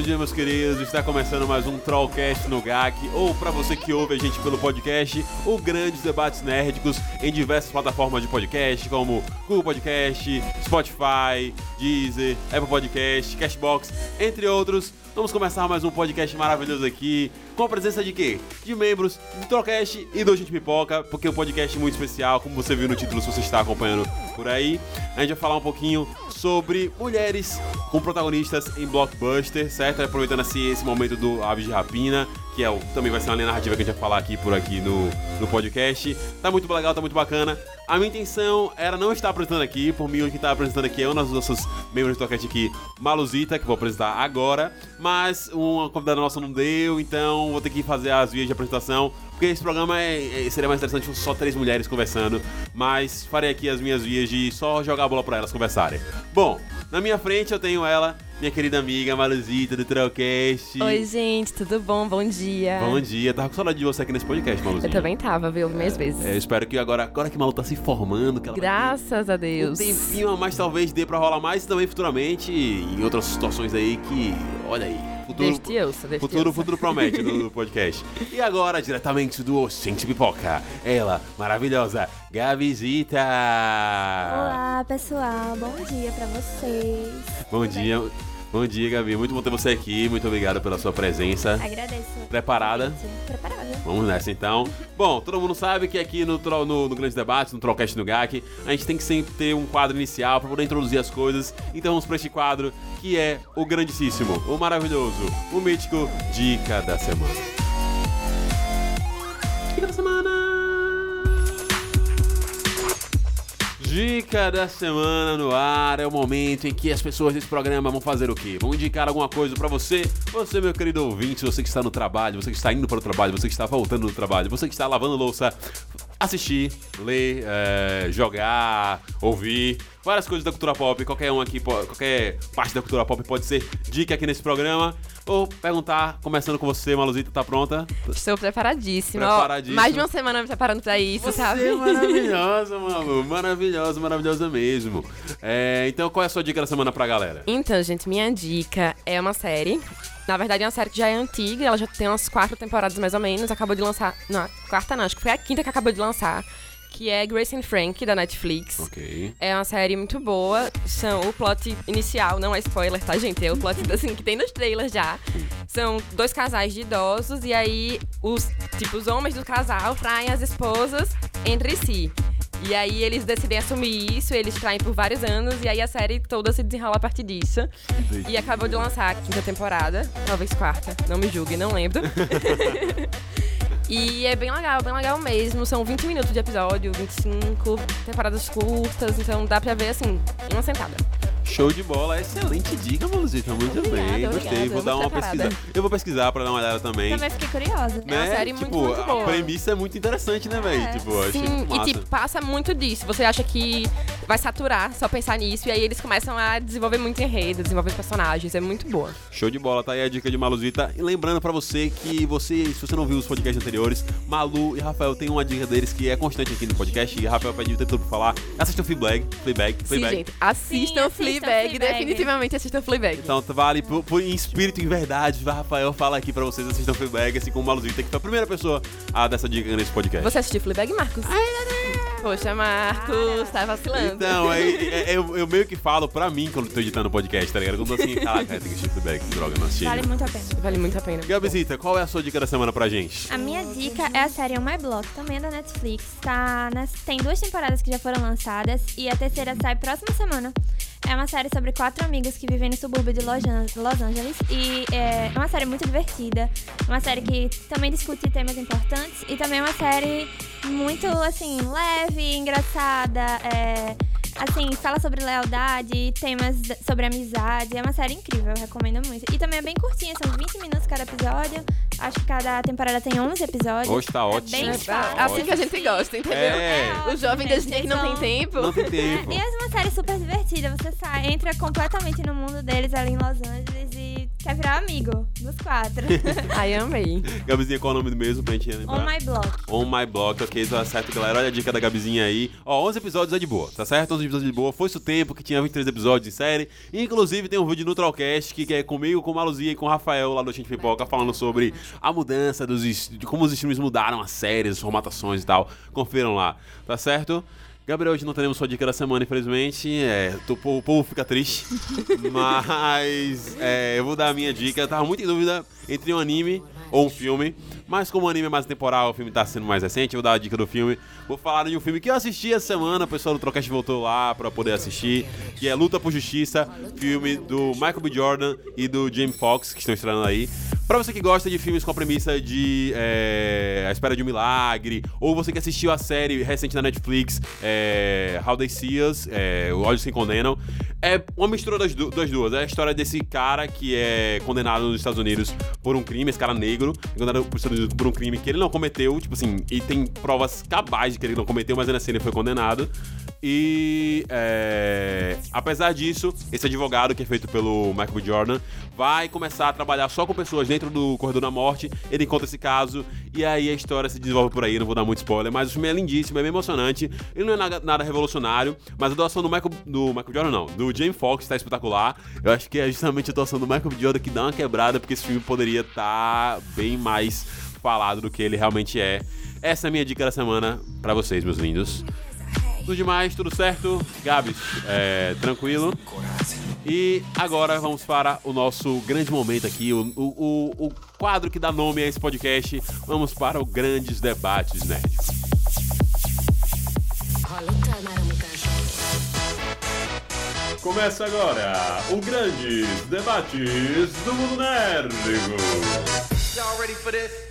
Bom dia, meus queridos. Está começando mais um Trollcast no GAC, ou para você que ouve a gente pelo podcast, o Grandes Debates Nerdicos em diversas plataformas de podcast, como Google Podcast, Spotify, Deezer, Apple Podcast, Cashbox, entre outros. Vamos começar mais um podcast maravilhoso aqui, com a presença de quê? De membros do Trollcast e do Gente Pipoca, porque é um podcast muito especial, como você viu no título, se você está acompanhando por aí. A gente vai falar um pouquinho sobre mulheres com protagonistas em blockbuster, certo? Aproveitando assim, esse momento do Aves de Rapina, é também vai ser uma linha narrativa que a gente vai falar aqui por aqui no, no podcast. Tá muito legal, tá muito bacana. A minha intenção era não estar apresentando aqui, por mim, o que está apresentando aqui é um dos nossos membros do Toquete aqui, Maluzita, que vou apresentar agora, mas uma convidada nossa não deu, então vou ter que fazer as vias de apresentação, porque esse programa é, é- seria mais interessante só três mulheres conversando, mas farei aqui as minhas vias de só jogar a bola pra elas conversarem. Bom, na minha frente eu tenho ela, minha querida amiga Maluzita do Trollcast. Oi, gente, tudo bom? Bom dia. Bom dia, tava com saudade de você aqui nesse podcast, Maluzinha. Eu também tava, viu? Minhas vezes. É, eu espero que agora, agora que Malu tá se formando, Graças a um Deus. tempinho a mais talvez dê pra rolar mais e também futuramente em outras situações aí que, olha aí, futuro, Deus Deus te futuro, futuro promete no, no podcast. E agora, diretamente do Oxente Pipoca, ela, maravilhosa, Gabizita. Olá, pessoal. Bom dia pra vocês. Bom Tudo bem? Bom dia, Gabi. Muito bom ter você aqui, muito obrigado pela sua presença. Agradeço. Preparada? Preparada. Vamos nessa então. Bom, todo mundo sabe que aqui no, no, no Grande Debate, no Trollcast no GAC, a gente tem que sempre ter um quadro inicial para poder introduzir as coisas. Então vamos para este quadro que é o grandíssimo, o maravilhoso, o mítico Dica da Semana. Dica da Semana! Dica da semana no ar é o momento em que as pessoas desse programa vão fazer o quê? Vão indicar alguma coisa pra você, você, meu querido ouvinte, você que está no trabalho, você que está indo para o trabalho, você que está voltando do trabalho, você que está lavando louça, assistir, ler, eh, jogar, ouvir, várias coisas da cultura pop, qualquer um aqui, qualquer parte da cultura pop pode ser dica aqui nesse programa, ou perguntar, começando com você, Maluzita, tá pronta? Estou preparadíssima. Preparadíssima. mais de uma semana me preparando pra isso, Você sabe? é maravilhosa, Malu. Maravilhosa, maravilhosa mesmo. É, então, qual é a sua dica da semana pra galera? Então, gente, minha dica é uma série. Na verdade, é uma série que já é antiga, ela já tem umas quatro temporadas mais ou menos. Acabou de lançar. Não, quarta não, acho que foi a quinta que acabou de lançar. Que é Grace and Frank, da Netflix. Ok. É uma série muito boa. São o plot inicial, não é spoiler, tá, gente? É o plot assim que tem nos trailers já. São dois casais de idosos e aí os tipo os homens do casal traem as esposas entre si. E aí eles decidem assumir isso, eles traem por vários anos e aí a série toda se desenrola a partir disso. E acabou de lançar a quinta temporada, talvez quarta, não me julgue, não lembro. E é bem legal, bem legal mesmo. São 20 minutos de episódio, 25 temporadas curtas, então dá pra ver assim, em uma sentada. Show de bola, excelente dica, Maluzita. Muito Obrigada, bem, gostei. obrigada, Vou dar uma muito pesquisada. Eu vou pesquisar pra dar uma olhada também. Também fiquei curiosa. É uma série muito, tipo, muito a boa. premissa é muito interessante, né, velho? É. Tipo, Sim, massa. e tipo, passa muito disso. Você acha que vai saturar só pensar nisso, e aí eles começam a desenvolver muito enredo, desenvolver personagens. É muito boa. Show de bola, tá aí a dica de Maluzita. E lembrando pra você que você, se você não viu os podcasts anteriores, Malu e Rafael tem uma dica deles que é constante aqui no podcast. E Rafael pediu o tempo todo pra falar. Assista o Fleabag, Fleabag, Sim, Fleabag. gente, assistam assistam Fleabag, Fleabag. definitivamente assistam Fleabag. Então vale por, por- em espírito e em verdade. Rafael fala aqui pra vocês assistam Fleabag, assim como o Maluzita, que foi a primeira pessoa a dar essa dica nesse podcast. Você assistiu Fleabag, Marcos? Poxa, Marcos, tá vacilando. Então, aí, é- é- eu, eu meio que falo pra mim quando tô editando o podcast, tá ligado? Quando eu tô assim, caraca, tem que assistir Fleabag, droga, não assisti. Vale muito a pena. Vale muito a pena. Gabizita, qual é a sua dica da semana pra gente? A minha dica é a série On My Block, também é da Netflix. Tá nas- tem duas temporadas que já foram lançadas e a terceira sai próxima semana. É uma série sobre quatro amigas que vivem no subúrbio de Los An- Los Angeles e é uma série muito divertida. Uma série que também discute temas importantes e também é uma série muito, assim, leve, engraçada. É, assim, fala sobre lealdade, temas sobre amizade. É uma série incrível, eu recomendo muito. E também é bem curtinha, são 20 minutos cada episódio. Acho que cada temporada tem 11 episódios. Hoje tá ótimo. bem É, fácil. assim que a gente gosta, entendeu? É. O jovem desse dia que não tem tempo. Não tem tempo. E é uma série super divertida. Você sai, entra completamente no mundo deles ali em Los Angeles e quer virar amigo dos quatro. Ai, amei. Gabizinha, qual é o nome mesmo pra gente lembrar? On My Block. On My Block, ok, tá certo, galera. Olha a dica da Gabizinha aí. Ó, 11 episódios é de boa, tá certo? 11 episódios de boa. Foi-se o tempo que tinha 23 episódios de série. Inclusive, tem um vídeo no Trollcast que é comigo, com a Luzia e com o Rafael lá do Gente Pipoca, falando sobre a mudança dos de como os streams mudaram as séries, as formatações e tal. Confiram lá, tá certo? Gabriel, hoje não teremos sua dica da semana, infelizmente. É, tô- o povo fica triste. Mas é, eu vou dar a minha dica. Eu tava muito em dúvida entre um anime ou um filme. Mas como o anime é mais temporal, o filme tá sendo mais recente, vou dar a dica do filme. Vou falar de um filme que eu assisti essa semana, o pessoal do Trocast voltou lá pra poder assistir, que é Luta por Justiça, filme do Michael B. Jordan e do Jamie Foxx, que estão estreando aí. Pra você que gosta de filmes com a premissa de é, A Espera de um Milagre, ou você que assistiu a série recente na Netflix, é, How They See Us, é, O Olhos Se Condenam, é uma mistura das, das duas. É a história desse cara que é condenado nos Estados Unidos por um crime, esse cara negro, é condenado por por um crime que ele não cometeu, tipo assim, e tem provas cabais de que ele não cometeu, mas ainda assim ele foi condenado. E é, apesar disso, esse advogado que é feito pelo Michael. Jordan vai começar a trabalhar só com pessoas dentro do corredor da morte. Ele conta esse caso e aí a história se desenvolve por aí. Não vou dar muito spoiler, mas o filme é lindíssimo, é bem emocionante. Ele não é nada, nada revolucionário, mas a atuação do Michael, do Michael Jordan não, do Jamie Foxx está espetacular. Eu acho que é justamente a atuação do Michael. Jordan que dá uma quebrada, porque esse filme poderia estar bem mais falado do que ele realmente é. Essa é a minha dica da semana pra vocês, meus lindos. Tudo demais, tudo certo? Gabs, é, tranquilo. E agora vamos para o nosso grande momento aqui, o, o, o, o quadro que dá nome a esse podcast. Vamos para o Grandes Debates Nerd. Começa agora o Grandes Debates do Mundo Nérdico. Y'all ready for this?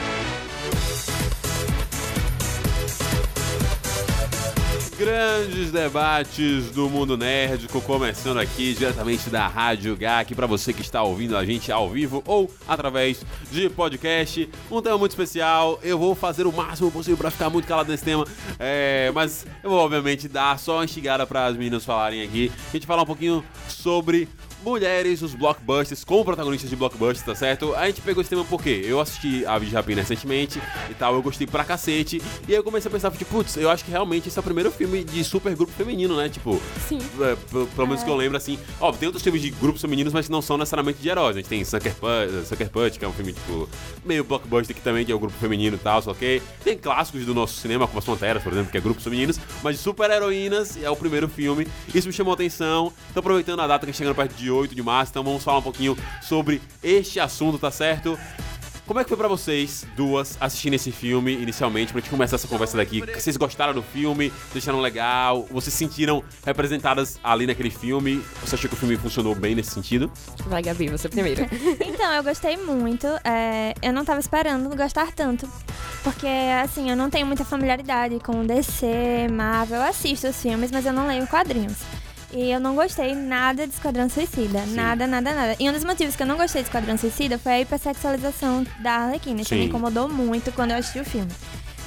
Grandes debates do mundo nerdico, começando aqui diretamente da Rádio GAC, para você que está ouvindo a gente ao vivo ou através de podcast. Um tema muito especial, eu vou fazer o máximo possível para ficar muito calado nesse tema, é, mas eu vou obviamente dar só uma instigada para as meninas falarem aqui. A gente falar um pouquinho sobre mulheres nos blockbusters, como protagonistas de blockbusters, tá certo? A gente pegou esse tema porque eu assisti a Aves de Rapina recentemente e tal, eu gostei pra cacete. E aí eu comecei a pensar, tipo, putz, eu acho que realmente esse é o primeiro filme de super grupo feminino, né? Tipo, Sim. é, pelo, menos que eu lembro, assim. Ó, tem outros filmes de grupos femininos, mas que não são necessariamente de heróis. A gente tem Sucker Punch, Sucker Punch que é um filme, tipo, meio blockbuster que também que é o grupo feminino e tal, só que tem clássicos do nosso cinema, como as Panteras, por exemplo, que é grupos femininos, mas de super-heroínas é o primeiro filme. Isso me chamou a atenção. Então, aproveitando a data que é chegando perto de 8 de março, então vamos falar um pouquinho sobre este assunto, tá certo? Como é que foi pra vocês duas assistindo esse filme inicialmente, pra gente começar essa conversa daqui? Vocês gostaram do filme? Vocês acharam legal? Vocês se sentiram representadas ali naquele filme? Você achou que o filme funcionou bem nesse sentido? Vai, Gabi, você primeiro. Então, eu gostei muito. é, eu não tava esperando gostar tanto. Porque, assim, eu não tenho muita familiaridade com DC, Marvel. Eu assisto os filmes, mas eu não leio quadrinhos. E eu não gostei nada de Esquadrão Suicida. Nada, nada, nada. E um dos motivos que eu não gostei de Esquadrão Suicida foi a hipersexualização da Arlequina. Isso Sim. me incomodou muito quando eu assisti o filme.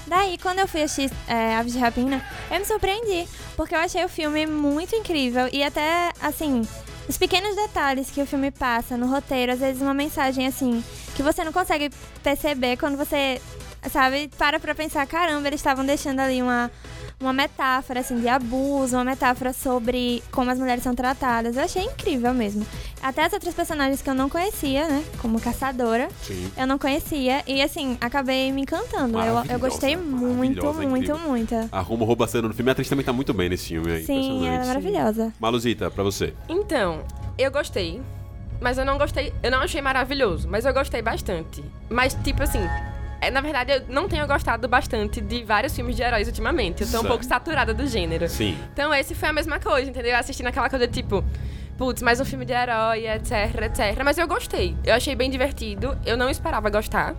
Daí, quando eu fui assistir é, Aves de Rapina, eu me surpreendi. Porque eu achei o filme muito incrível. E até, assim, os pequenos detalhes que o filme passa no roteiro, às vezes uma mensagem, assim, que você não consegue perceber quando você, sabe, para pra pensar, caramba, eles estavam deixando ali uma, uma metáfora, assim, de abuso, uma metáfora sobre como as mulheres são tratadas. Eu achei incrível mesmo. Até as outras personagens que eu não conhecia, né? Como Caçadora, Sim. eu não conhecia. E, assim, acabei me encantando. Eu, eu gostei muito, muito, muito. A rouba cena no filme. A atriz também tá muito bem nesse filme aí. Sim, ela é maravilhosa. Maluzita, pra você. Então, eu gostei. Mas eu não gostei. Eu não achei maravilhoso, mas eu gostei bastante. Mas, tipo assim. É, na verdade, eu não tenho gostado bastante de vários filmes de heróis ultimamente. Eu tô um pouco saturada do gênero. Sim. Então, esse foi a mesma coisa, entendeu? Assistindo aquela coisa tipo. Putz, mais um filme de herói, etc, etc. Mas eu gostei. Eu achei bem divertido. Eu não esperava gostar.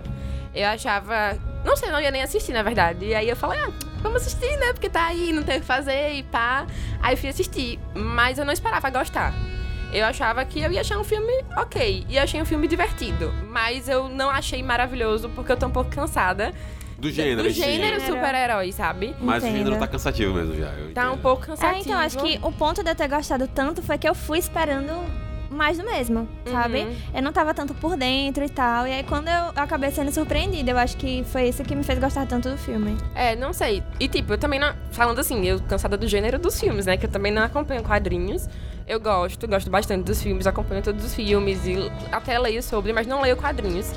Eu achava. Não sei, eu não ia nem assistir, na verdade. E aí eu falei, ah, vamos assistir, né? Porque tá aí, não tem o que fazer e pá. Aí fui assistir. Mas eu não esperava gostar. Eu achava que eu ia achar um filme ok. E achei um filme divertido. Mas eu não achei maravilhoso porque eu tô um pouco cansada Do gênero, do gênero super-herói, sabe? Mas o Entendo. gênero tá cansativo mesmo já. eu Tá um pouco cansativo. É, então, acho que o ponto de eu ter gostado tanto foi que eu fui esperando mais do mesmo, sabe? Uhum. Eu não tava tanto por dentro e tal. E aí, quando eu acabei sendo surpreendida, eu acho que foi isso que me fez gostar tanto do filme. É, não sei. E tipo, eu também não. Falando assim, eu cansada do gênero dos filmes, né? Que eu também não acompanho quadrinhos. Eu gosto, gosto bastante dos filmes, acompanho todos os filmes e até leio sobre, mas não leio quadrinhos.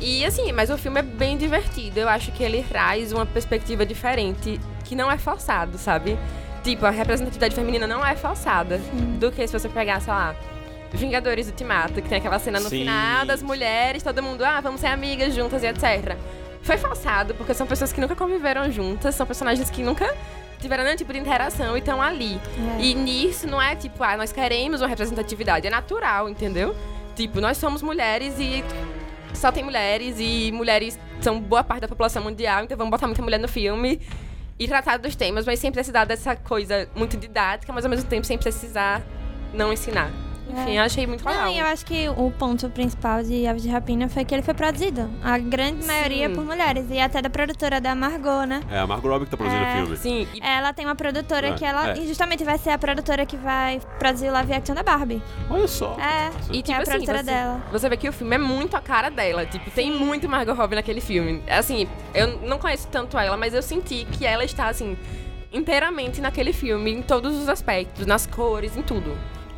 E assim, mas o filme é bem divertido. Eu acho que ele traz uma perspectiva diferente, que não é forçado, sabe? Tipo, a representatividade feminina não é forçada. Do que se você pegar, sei lá, Vingadores Ultimato, que tem aquela cena no Sim. final das mulheres, todo mundo, ah, vamos ser amigas juntas e etc. Foi forçado, porque são pessoas que nunca conviveram juntas, são personagens que nunca tiveram nenhum tipo de interação e estão ali. É. E nisso não é tipo, ah, nós queremos uma representatividade, é natural, entendeu? Tipo, nós somos mulheres e só tem mulheres e mulheres são boa parte da população mundial, então vamos botar muita mulher no filme e tratar dos temas, mas sem precisar dessa coisa muito didática, mas ao mesmo tempo sem precisar não ensinar. Enfim, É. eu achei muito legal. Não, e eu acho que o ponto principal de Aves de Rapina foi que ele foi produzido. A grande maioria Sim. por mulheres. E até da produtora da Margot, né? É a Margot Robbie que tá produzindo É, o filme. Sim, e Ela tem uma produtora É, que ela é. e justamente vai ser a produtora que vai produzir o live action da Barbie. Olha só. É, E que é tipo a assim, produtora você, dela. você vê que o filme é muito a cara dela. Tipo, tem muito Margot Robbie naquele filme. Assim, eu não conheço tanto ela, mas eu senti que ela está, assim, inteiramente naquele filme, em todos os aspectos, nas cores, em tudo.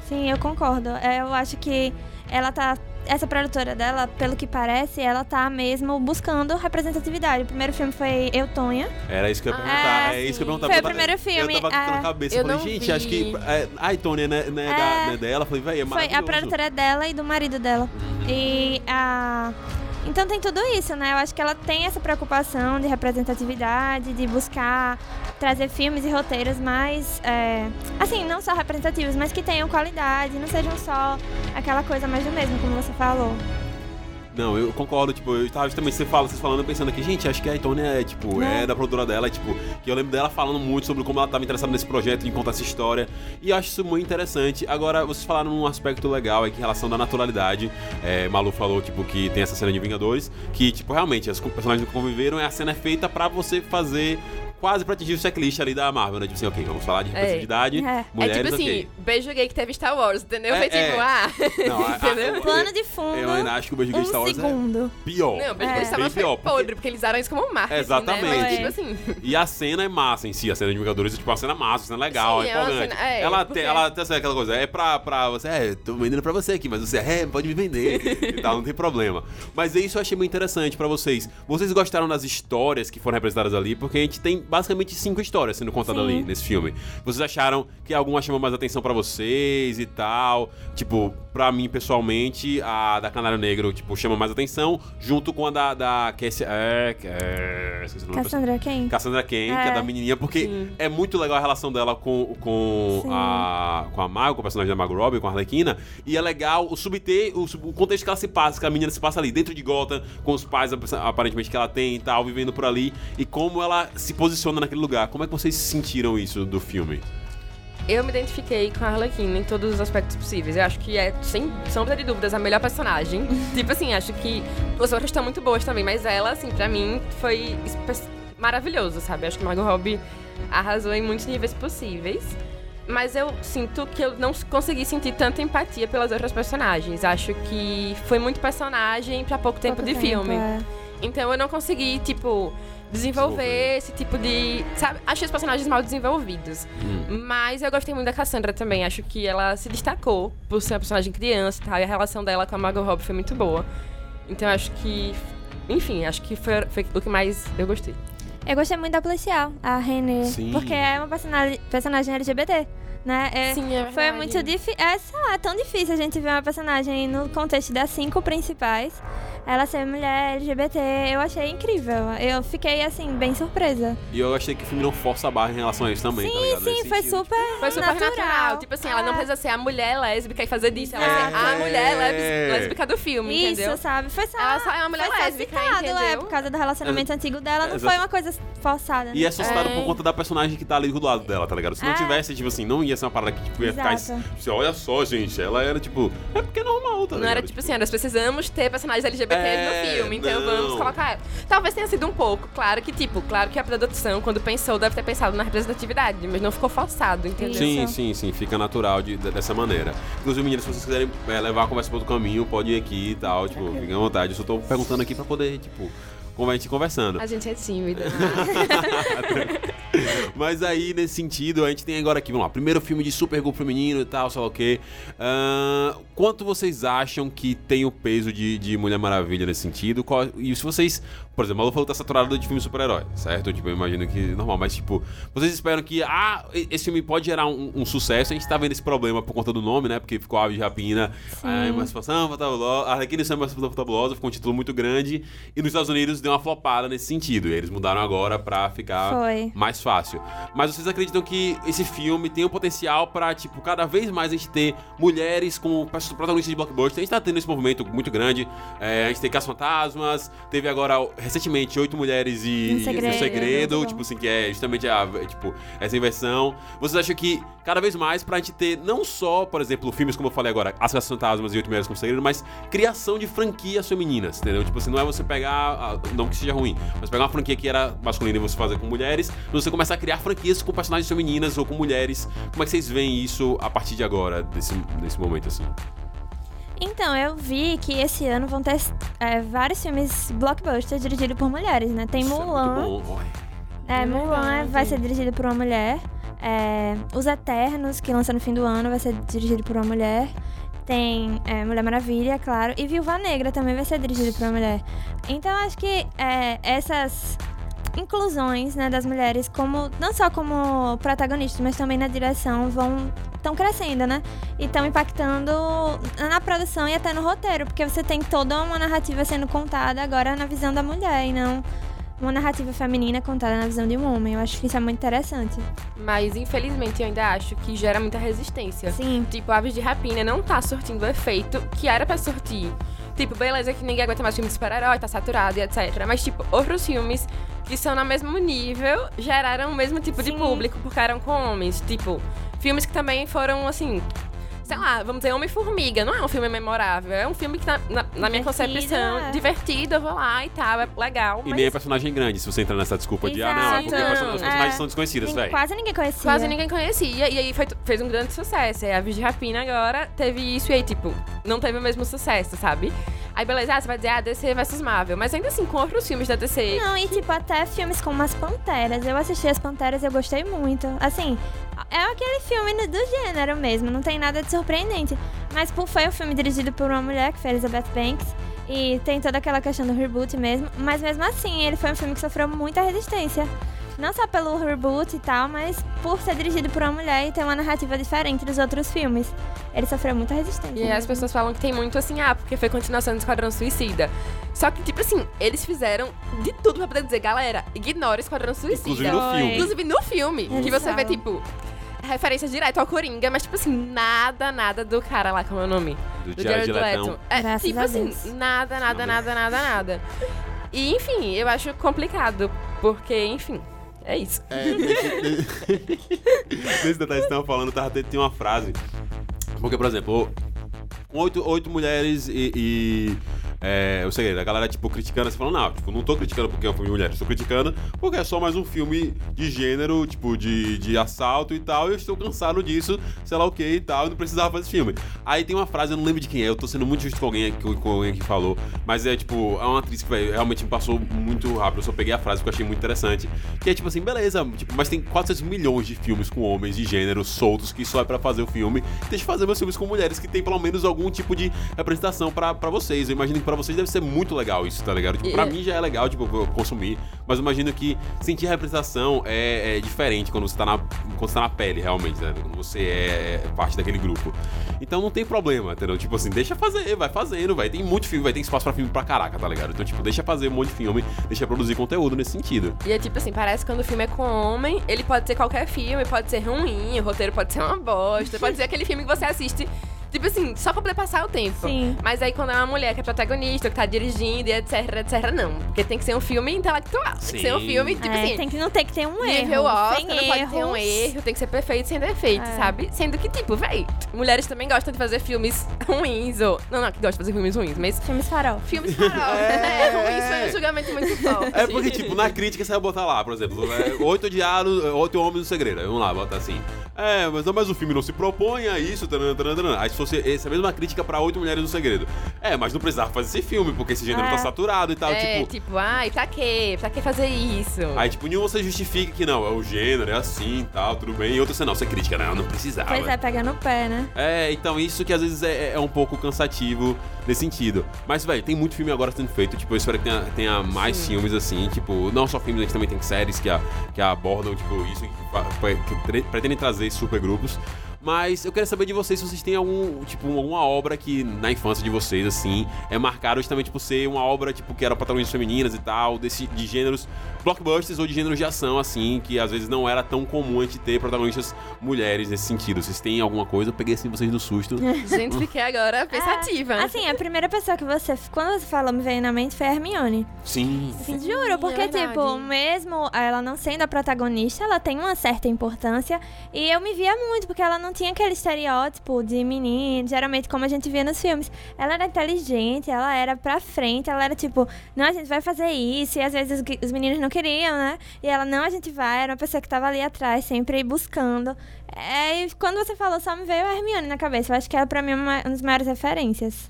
Sim, eu concordo. É, eu acho que ela tá. Essa produtora dela, pelo que parece, ela tá mesmo buscando representatividade. O primeiro filme foi Eu, Tonha. Era isso que eu ia Ah, perguntar. é sim. isso que eu ia perguntar. Foi o tava- primeiro filme, Eu tava aqui na é. cabeça. Eu falei, não gente, vi. acho que. É, a Tony, né, né, da, É. né, dela. Falei, velho, é Foi a produtora dela e do marido dela. E a. Então tem tudo isso, né? Eu acho que ela tem essa preocupação de representatividade, de buscar trazer filmes e roteiros mais. é, assim, não só representativos, mas que tenham qualidade, não sejam só aquela coisa mais do mesmo, como você falou. Não, eu concordo, tipo, eu tava também, você fala, vocês falando, pensando aqui, gente, acho que a Tony é, tipo, é da produtora dela, tipo, que eu lembro dela falando muito sobre como ela tava interessada nesse projeto, em contar essa história, e acho isso muito interessante. Agora, vocês falaram um aspecto legal aqui em relação da naturalidade, é, Malu falou, tipo, que tem essa cena de Vingadores, que, tipo, realmente, os personagens que conviveram, a cena é feita pra você fazer quase pra atingir o checklist ali da Marvel, né? Tipo assim, ok, vamos falar de representatividade, É. mulheres, é tipo assim, ok. beijo gay que teve Star Wars, entendeu? É, Foi tipo, é. ah. Não, a- a- entendeu? eu- Plano de fundo. Eu ainda acho que o beijo gay de Star um Wars é segundo. pior. Não, beijo É. gay de Star Wars foi pior, porque- podre, porque eles usaram isso como marketing, Exatamente. né? Mas, tipo assim... E a cena é massa em si, a cena de Vingadores é tipo uma cena massa, uma cena legal, Sim, é é empolgante. cena- é, ela, porque- tem, ela tem sabe aquela coisa, é pra, pra você, é, tô vendendo pra você aqui, mas você é, pode me vender e tal, não tem problema. Mas isso eu achei muito interessante pra vocês. Vocês gostaram das histórias que foram representadas ali? Porque a gente tem basicamente cinco histórias sendo contadas Sim. ali nesse filme. Vocês acharam que alguma chamou mais atenção pra vocês e tal? Tipo, pra mim, pessoalmente, a da Canário Negro, tipo, chama mais atenção, junto com a da, da. É, é, esqueci o nome. Cassandra quem? Cassandra Cain, que é É. da menininha, porque Sim. é muito legal a relação dela com, com Sim. a com a Margot, com o personagem da Margot Robbie, com a Arlequina, e é legal o subter, o, o contexto que ela se passa, que a menina se passa ali, dentro de Gotham, com os pais ap- aparentemente que ela tem e tal, vivendo por ali, e como ela se posiciona naquele lugar. Como é que vocês sentiram isso do filme? Eu me identifiquei com a Arlequina em todos os aspectos possíveis. Eu acho que é, sem sombra de dúvidas, a melhor personagem. tipo assim, acho que as outras estão muito boas também, mas ela, assim, pra mim, foi maravilhoso, sabe? Acho que Margot Robbie arrasou em muitos níveis possíveis. Mas eu sinto que eu não consegui sentir tanta empatia pelas outras personagens. Acho que foi muito personagem pra pouco tempo Pouco de filme. é. Então eu não consegui, tipo, desenvolver esse tipo de. Sabe? Achei os personagens mal desenvolvidos. Hum. Mas eu gostei muito da Cassandra também. Acho que ela se destacou por ser uma personagem criança e tal. E a relação dela com a Margot Robbie foi muito boa. Então acho que. Enfim, acho que foi, foi o que mais eu gostei. Eu gostei muito da policial, a Renée, Sim. porque é uma personagem, personagem LGBT, né? É- Sim, é Foi muito difícil. É, sei lá, é tão difícil a gente ver uma personagem no contexto das cinco principais. Ela ser mulher, LGBT, eu achei incrível. Eu fiquei, assim, bem surpresa. E eu achei que o filme não força a barra em relação a isso também, tá sim, ligado? sim, Nesse foi sentido. super. Foi super natural. natural. Tipo assim, ela não É. precisa ser a mulher lésbica e fazer disso. Ela Exato. ser a mulher É. lésbica, lésbica do filme, Isso, entendeu? sabe? Foi só. Ela só é uma mulher foi só lésbica, citado, entendeu? É, por causa do relacionamento antigo dela, não Exato. foi uma coisa forçada. E né? é suscitado É. por conta da personagem que tá ali do lado dela, tá ligado? Se não É. tivesse, tipo assim, não ia ser uma parada que tipo, ia ficar. Exato. Você olha só, gente, ela era tipo. É porque é normal, tá Não ligado? era tipo assim, nós precisamos ter personagens LGBTs É, no filme, então não. vamos colocar ela. Talvez tenha sido um pouco, claro que, tipo, claro que a produção, quando pensou, deve ter pensado na representatividade, mas não ficou forçado, entendeu? Sim, sim, sim, fica natural de- de- dessa maneira. Inclusive, meninas, se vocês quiserem é, levar a conversa para outro caminho, pode ir aqui e tal, tipo, fiquem à vontade. Eu só tô perguntando aqui pra poder, tipo, como a gente conversando. A gente é tímida. Mas aí, nesse sentido, a gente tem agora aqui, vamos lá, primeiro filme de super grupo feminino e tal, sei lá o quê. Ahn, quanto vocês acham que tem o peso de, de Mulher Maravilha nesse sentido? Qual- e se vocês, por exemplo, a Lu falou que tá saturada de filme super-herói, certo? Tipo, eu imagino que normal, mas tipo, vocês esperam que, ah, esse filme pode gerar um, um sucesso? A gente tá vendo esse problema por conta do nome, né? Porque ficou Ave de Rapina, a emancipação fabulosa, a Arlequina e emancipação fabulosa, ficou um título muito grande. E nos Estados Unidos deu uma flopada nesse sentido. E eles mudaram agora pra ficar Foi. mais fácil. Mas vocês acreditam que esse filme tem o potencial pra, tipo, cada vez mais a gente ter mulheres como protagonistas de blockbuster? A gente tá tendo esse movimento muito grande. É, a gente tem Caça Fantasmas, teve agora, recentemente, Oito Mulheres e No Segredo, e Segredo, tipo assim, que é justamente a, tipo, essa inversão. Vocês acham que cada vez mais pra gente ter não só, por exemplo, filmes como eu falei agora, As Caça Fantasmas e Oito Mulheres com Segredo, mas criação de franquias femininas, entendeu? Tipo assim, não é você pegar, não que seja ruim, mas pegar uma franquia que era masculina e você fazer com mulheres, você começar a criar franquias com personagens femininas ou com mulheres. Como é que vocês veem isso a partir de agora, desse, desse momento, assim? Então, eu vi que esse ano vão ter é, vários filmes blockbusters dirigidos por mulheres, né? Tem Isso é muito Mulan. bom. Olha. É, É Mulan verdade. vai ser dirigido por uma mulher. É, Os Eternos, que lança no fim do ano, vai ser dirigido por uma mulher. Tem é, Mulher Maravilha, claro. E Viúva Negra também vai ser dirigido por uma mulher. Então, acho que é, essas inclusões né, das mulheres, como não só como protagonistas, mas também na direção, vão estão crescendo, né? E estão impactando na produção e até no roteiro, porque você tem toda uma narrativa sendo contada agora na visão da mulher e não uma narrativa feminina contada na visão de um homem. Eu acho que isso é muito interessante. Mas, infelizmente, eu ainda acho que gera muita resistência. Sim. Tipo, Aves de Rapina não tá surtindo o efeito que era pra surtir. Tipo, beleza que ninguém aguenta mais filme de super-herói, tá saturado e etc. Mas, tipo, outros filmes que são no mesmo nível geraram o mesmo tipo de Sim. público, porque eram com homens. Tipo, filmes que também foram, assim... Sei lá, vamos dizer, Homem-Formiga. Não é um filme memorável. É um filme que, na, na- na minha concepção, é. divertido, eu vou lá e tal, é legal. E mas nem é personagem grande, se você entrar nessa desculpa de, ah, não, é porque Exato. as personagens É. são desconhecidas, velho. quase ninguém conhecia. Quase ninguém conhecia. E aí foi, fez um grande sucesso. Aí a de Rapina agora teve isso e aí, tipo, não teve o mesmo sucesso, sabe? Aí beleza, ah, você vai dizer, ah, DC versus Marvel. Mas ainda assim, com outros filmes da DC. Não, e tipo, até filmes como As Panteras. Eu assisti As Panteras e eu gostei muito. Assim, é aquele filme do gênero mesmo, não tem nada de surpreendente. Mas por, foi um filme dirigido por uma mulher, que foi Elizabeth Banks. E tem toda aquela questão do reboot mesmo. Mas mesmo assim, ele foi um filme que sofreu muita resistência. Não só pelo reboot e tal, mas por ser dirigido por uma mulher e ter uma narrativa diferente dos outros filmes. Ele sofreu muita resistência. E aí as mesmo. pessoas falam que tem muito assim, ah, porque foi continuação do Esquadrão Suicida. Só que, tipo assim, eles fizeram de tudo pra poder dizer, galera, ignora o Esquadrão Suicida. Inclusive no filme. Inclusive no filme, Eles que você vê, tipo, referência direta ao Coringa, mas, tipo assim, nada, nada do cara lá, como é o nome? Do Jared Leto. É, Graças tipo a assim, nada, Nada. nada, nada, nada. E, enfim, eu acho complicado, porque, enfim, é isso. É, nesse, detalhe que falando, tava, tem uma frase. Porque, por exemplo, oito, oito mulheres e, e, é, o segredo. A galera, tipo, criticando, você falando, não, tipo, não tô criticando porque é um filme de mulher, estou criticando porque é só mais um filme de gênero, tipo, de, de assalto e tal, e eu estou cansado disso, sei lá o que e tal, e não precisava fazer esse filme. Aí tem uma frase, eu não lembro de quem é, eu tô sendo muito justo com alguém, aqui- com alguém que falou, mas é, tipo, é uma atriz que véio, realmente me passou muito rápido, eu só peguei a frase porque eu achei muito interessante, que é, tipo assim, beleza, tipo, mas tem 400 milhões de filmes com homens de gênero soltos que só é pra fazer o filme, deixa eu fazer meus filmes com mulheres que tem pelo menos algum tipo de representação pra vocês. Eu imagino pra vocês deve ser muito legal isso, tá ligado? Tipo, pra mim já é legal, tipo, eu consumir, mas eu imagino que sentir representação é, é diferente quando você tá na, quando você tá na pele, realmente, né? Quando você é parte daquele grupo. Então não tem problema, entendeu? Tipo assim, deixa fazer, vai fazendo, vai. Tem muito filme, vai ter espaço pra filme pra caraca, tá ligado? Então, tipo, deixa fazer um monte de filme, deixa produzir conteúdo nesse sentido. E é tipo assim, parece que quando o filme é com homem, ele pode ser qualquer filme, pode ser ruim, o roteiro pode ser uma bosta, pode ser aquele filme que você assiste, tipo assim, só pra poder passar o tempo. Sim. Mas aí quando é uma mulher que é protagonista, que tá dirigindo e etc, etc, não. Porque tem que ser um filme intelectual. Tem que ser um Sim. filme, tipo É, assim. tem que não tem que ter um erro. Nível Oscar, não pode ter um erros. erro, tem que ser perfeito sem defeito, É. sabe? Sendo que, tipo, véi, mulheres também gostam de fazer filmes ruins, ou. Não, não, que gostam de fazer filmes ruins, mas. Filmes farol. Filmes farol. É. é, ruins foi um julgamento muito forte. É porque, tipo, na crítica você vai botar lá, por exemplo, é, oito odiados, é, oito homens no segredo. Vamos lá, bota assim. É, mas, mas o filme não se propõe a isso, taran, taran, taran. Aí se fosse essa mesma crítica pra oito mulheres no segredo. É, mas não precisava fazer esse filme, porque esse gênero É. tá saturado e tal, É, tipo. tipo, ai, pra quê? Pra que fazer isso? Aí, tipo, nenhum você justifica que não, é o gênero, é assim e tal, tudo bem. E outro você não, você é crítica, não, não precisava. Pois é, pega no pé, né? É, então isso que às vezes é, é um pouco cansativo nesse sentido. Mas, velho, tem muito filme agora sendo feito. Tipo, eu espero que tenha, tenha mais filmes assim. Tipo, não só filmes, a gente também tem séries que, a- que abordam, tipo, isso, que, que tre- pretendem trazer supergrupos. Mas eu quero saber de vocês se vocês têm algum, tipo, alguma obra que na infância de vocês, assim, é marcada justamente por ser uma obra, tipo, que era protagonistas femininas e tal, desse, de gêneros blockbusters ou de gêneros de ação, assim, que às vezes não era tão comum a gente ter protagonistas mulheres nesse sentido. Vocês têm alguma coisa? Eu peguei assim vocês no susto. Gente, fiquei agora pensativa. Assim, a primeira pessoa que você. Quando você falou, me veio na mente foi a Hermione. Sim. Assim, Sim, juro, é porque, verdade. tipo, mesmo ela não sendo a protagonista, ela tem uma certa importância. E eu me via muito, porque ela não tinha aquele estereótipo de menino, geralmente como a gente via nos filmes. Ela era inteligente, ela era pra frente, ela era tipo, não, a gente vai fazer isso. E às vezes os- os meninos não queriam, né? E ela, não, a gente vai. Era uma pessoa que tava ali atrás, sempre buscando. É, e quando você falou, só me veio a Hermione na cabeça. Eu acho que ela, pra mim, é uma, uma das maiores referências.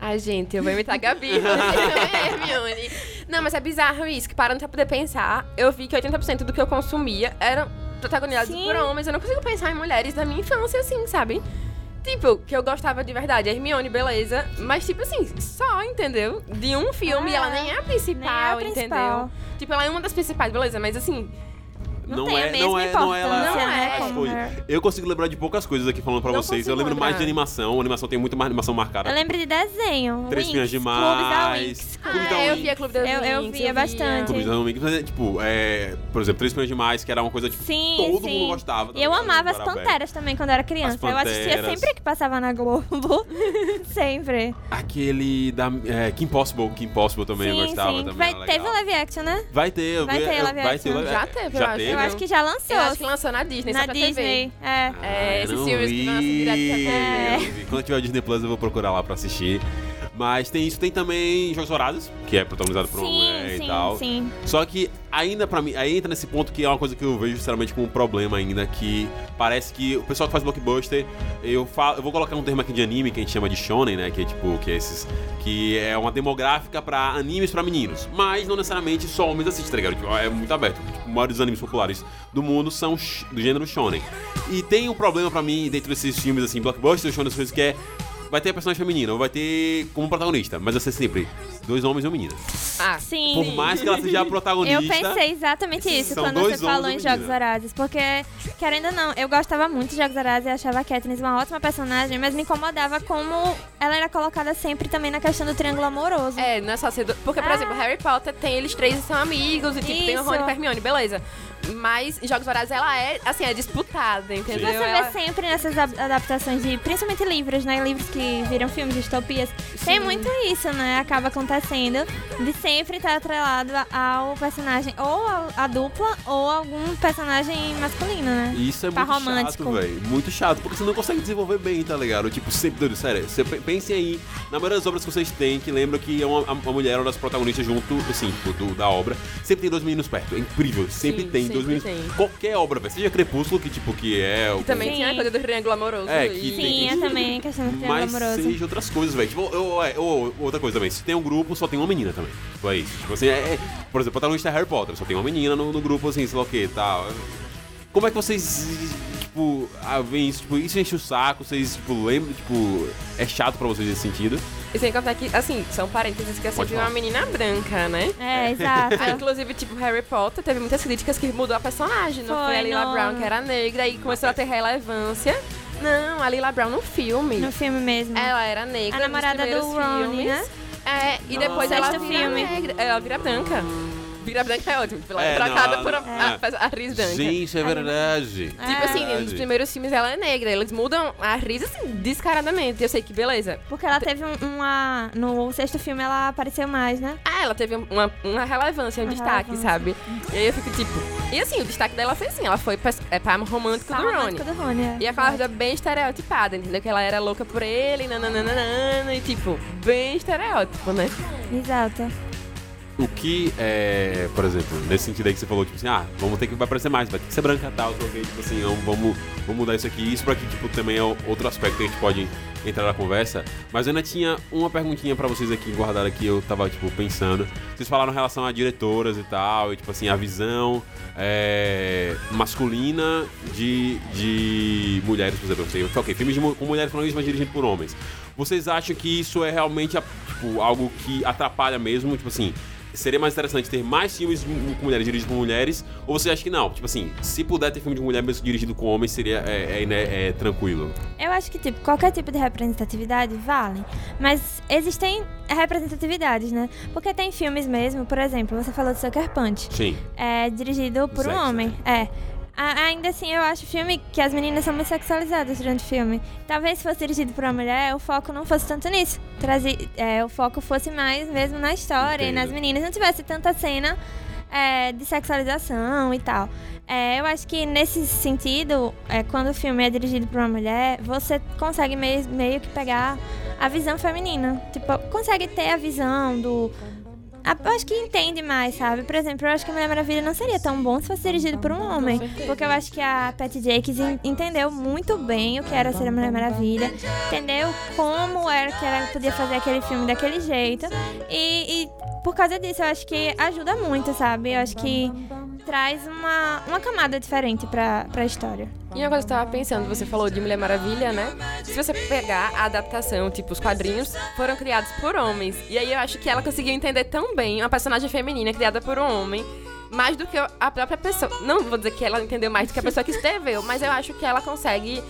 Ai, gente, eu vou imitar a Gabi. Hermione. Não, mas é bizarro isso, que parando pra poder pensar, eu vi que 80% do que eu consumia eram protagonizados Sim. por homens. Eu não consigo pensar em mulheres da minha infância assim, sabe? Tipo, que eu gostava de verdade, Hermione, beleza. Mas, tipo assim, só, entendeu? De um filme, Ah, e ela nem é a principal, nem é a principal. entendeu? Tipo, ela é uma das principais, beleza, mas assim, Não tem a é, mesma não é, não é ela né, como coisas. Her. Eu consigo lembrar de poucas coisas aqui falando pra Não vocês. Eu lembro mais de lembrar. animação. A animação tem muito mais animação marcada. Eu lembro de desenho. Três Winx, da Demais. Winx. Clube da ah, eu Winx. via Clube das Eu- eu Winx, via bastante. Clube da Winx, mas é, tipo, é, por exemplo, Três Espinhas Demais, que era uma coisa tipo Sim, todo sim. mundo gostava. eu amava as. Panteras também quando eu era criança. Eu assistia sempre que passava na Globo. sempre. Aquele da é, Kim Possible, Kim Possible também sim, eu gostava sim. também. Vai, teve live action, né? Vai ter, eu Vai ter eu- live vai action. Já teve, eu já acho. teve. Eu acho que já lançou. eu acho que lançou na Disney, na só pra Disney. TV. É. É, esses não filmes que lançam direto pra vi. TV. Quando tiver o Disney Plus, eu vou procurar lá pra assistir. Mas tem isso, tem também Jogos Vorazes, que é protagonizado por uma mulher Sim, e sim, tal. sim. Só que ainda pra mim, aí entra nesse ponto que é uma coisa que eu vejo sinceramente como um problema ainda, que parece que o pessoal que faz blockbuster, eu falo, eu vou colocar um termo aqui de anime que a gente chama de shonen, né, que é tipo, que é esses que é uma demográfica pra animes pra meninos, mas não necessariamente só homens assistem, tá ligado? Tipo, é muito aberto. Tipo, o maior dos animes populares do mundo são do gênero shonen. E tem um problema pra mim dentro desses filmes assim, blockbusters, shonen, essas coisas que é vai ter a personagem feminina, ou vai ter como protagonista, mas vai ser sempre dois homens e uma menina. Ah, Sim. Por mais que ela seja a protagonista. Eu pensei exatamente isso quando você falou em e Jogos. Vorazes. Porque, querendo ou não, eu gostava muito de Jogos Vorazes e achava a Katniss uma ótima personagem, mas me incomodava como ela era colocada sempre também na questão do triângulo amoroso. É, não é só ser. do- Porque, por Ah. exemplo, Harry Potter tem eles três e são amigos, e tipo, tem o Isso. Rony a Hermione, beleza. Mas Jogos Vorazes, ela é, assim, é disputada, entendeu? Você vê sempre nessas adaptações de, principalmente livros, né? Livros que viram filmes, distopias. Sim. Tem muito isso, né? Acaba acontecendo de sempre estar atrelado ao personagem, ou a, dupla, ou algum personagem masculino, né? Isso é pra muito romântico. chato, velho. Muito chato, porque você não consegue desenvolver bem, tá ligado? Tipo, sempre, sério, você pensem aí, na maioria das obras que vocês têm, que lembram que é uma, mulher é uma das protagonistas junto, assim, do, da obra, sempre tem dois meninos perto. É incrível, sempre sim, tem sim. 2000, qualquer obra, velho. Seja Crepúsculo, que tipo, que é... Que o... também tinha a coisa do triângulo amoroso. É, que e... tem... Sim, eu questão do triângulo Mas amoroso. Mas seja outras coisas, velho. Tipo, eu, eu, eu, outra coisa também. Se tem um grupo, só tem uma menina também. Tipo, é isso. Tipo assim, é, é, por exemplo, o protagonista é Harry Potter. Só tem uma menina no, no grupo, assim, sei lá o que, tal. Como é que vocês tipo, ah, veem isso? Tipo, isso enche o saco? Vocês, tipo, lembram? Tipo, é chato pra vocês nesse sentido? E sem contar que, assim, são parênteses que é Pode sempre falar. uma menina branca, né? É, exato. Ah, inclusive, tipo, Harry Potter teve muitas críticas que mudou a personagem. Não foi, Foi, a Lila no- Brown, que era negra, e começou a ter relevância. Não, a Lila Brown no filme. No filme mesmo. Ela era negra. A namorada nos do Ron, filmes. né? É, e depois No ela vira filme. negra. Ela vira branca. Vira branca é ótimo. Ela é, É, trocada não, por a, não, a, é. a atriz branca. Gente, é verdade. Tipo assim, nos primeiros filmes ela é negra. Eles mudam a atriz, assim, descaradamente. Eu sei que beleza. Porque ela teve um- uma. No sexto filme ela apareceu mais, né? Ah, ela teve uma, uma relevância, um Uma destaque, relevância. sabe? E aí eu fico tipo. E assim, o destaque dela foi assim: ela foi pes- é, par romântico do Ronnie. romântico do Rony. é. E aquela coisa bem estereotipada, entendeu? Que ela era louca por ele, nananana, e tipo, bem estereótipo, né? Exato. O que é, por exemplo, nesse sentido aí que você falou, tipo assim, ah, vamos ter que vai aparecer mais, vai ter que ser branca tal, troquei, tipo assim, vamos, vamos, mudar isso aqui. Isso pra que, tipo, também é outro aspecto que a gente pode entrar na conversa. Mas eu ainda tinha uma perguntinha pra vocês aqui, guardada aqui, eu tava, tipo, pensando. Vocês falaram em relação a diretoras e tal, e tipo assim, a visão é, masculina de, de mulheres, por exemplo. Eu sei, ok, filmes com mulheres protagonistas, mas dirigidos por homens. Vocês acham que isso é realmente, tipo, algo que atrapalha mesmo, tipo assim, seria mais interessante ter mais filmes com mulheres dirigidos por mulheres? Ou você acha que não? Tipo assim, se puder ter filme de mulher mesmo dirigido com homens, seria é, é, né, é tranquilo. Eu acho que, tipo, qualquer tipo de representatividade vale. Mas existem representatividades, né? Porque tem filmes mesmo, por exemplo, você falou de Sucker Punch. Sim. É dirigido por Zack um homem. É. A- ainda assim, eu acho filme que as meninas são muito sexualizadas durante o filme. Talvez se fosse dirigido por uma mulher, o foco não fosse tanto nisso. Trazer, é, o foco fosse mais mesmo na história e Entendo. nas meninas. Não tivesse tanta cena é, de sexualização e tal. É, eu acho que nesse sentido, é, quando o filme é dirigido por uma mulher, você consegue meio, meio que pegar a visão feminina. Tipo, consegue ter a visão do. Eu acho que entende mais, sabe? Por exemplo, eu acho que a Mulher Maravilha não seria tão bom se fosse dirigido por um homem. Porque eu acho que a Patty en- entendeu muito bem o que era ser a Mulher Maravilha. Entendeu como era que ela podia fazer aquele filme daquele jeito. E, e por causa disso, eu acho que ajuda muito, sabe? Eu acho que traz uma, uma camada diferente pra, pra história. E uma coisa que eu tava pensando, você falou de Mulher Maravilha, né? Se você pegar a adaptação, tipo, os quadrinhos foram criados por homens. E aí eu acho que ela conseguiu entender tão bem uma personagem feminina criada por um homem. Mais do que a própria pessoa. Não vou dizer que ela entendeu mais do que a pessoa que escreveu, mas eu acho que ela consegue,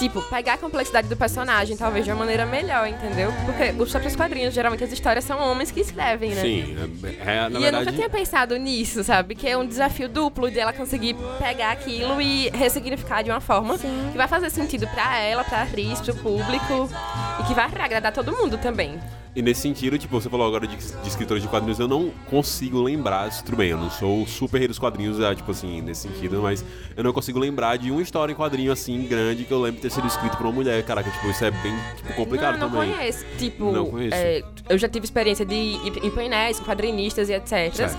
tipo, pegar a complexidade do personagem, talvez de uma maneira melhor, entendeu? Porque os próprios quadrinhos, geralmente as histórias são homens que escrevem, né? Sim. É, é, na e eu verdade. nunca tinha pensado nisso, sabe? Que é um desafio duplo de ela conseguir pegar aquilo e ressignificar de uma forma Sim. que vai fazer sentido pra ela, pra atriz, pro público e que vai agradar todo mundo também. E nesse sentido, tipo, você falou agora de, de escritores de quadrinhos, eu não consigo lembrar, tudo bem, eu não sou super rei dos quadrinhos, é, tipo assim, nesse sentido, mas eu não consigo lembrar de uma história em quadrinho assim, grande, que eu lembro de ter sido escrito por uma mulher, caraca, tipo, isso é bem, tipo, complicado não, não também. conheço. Tipo, Não conheço. é, eu já tive experiência de ir em painéis com quadrinistas e etc. Certo.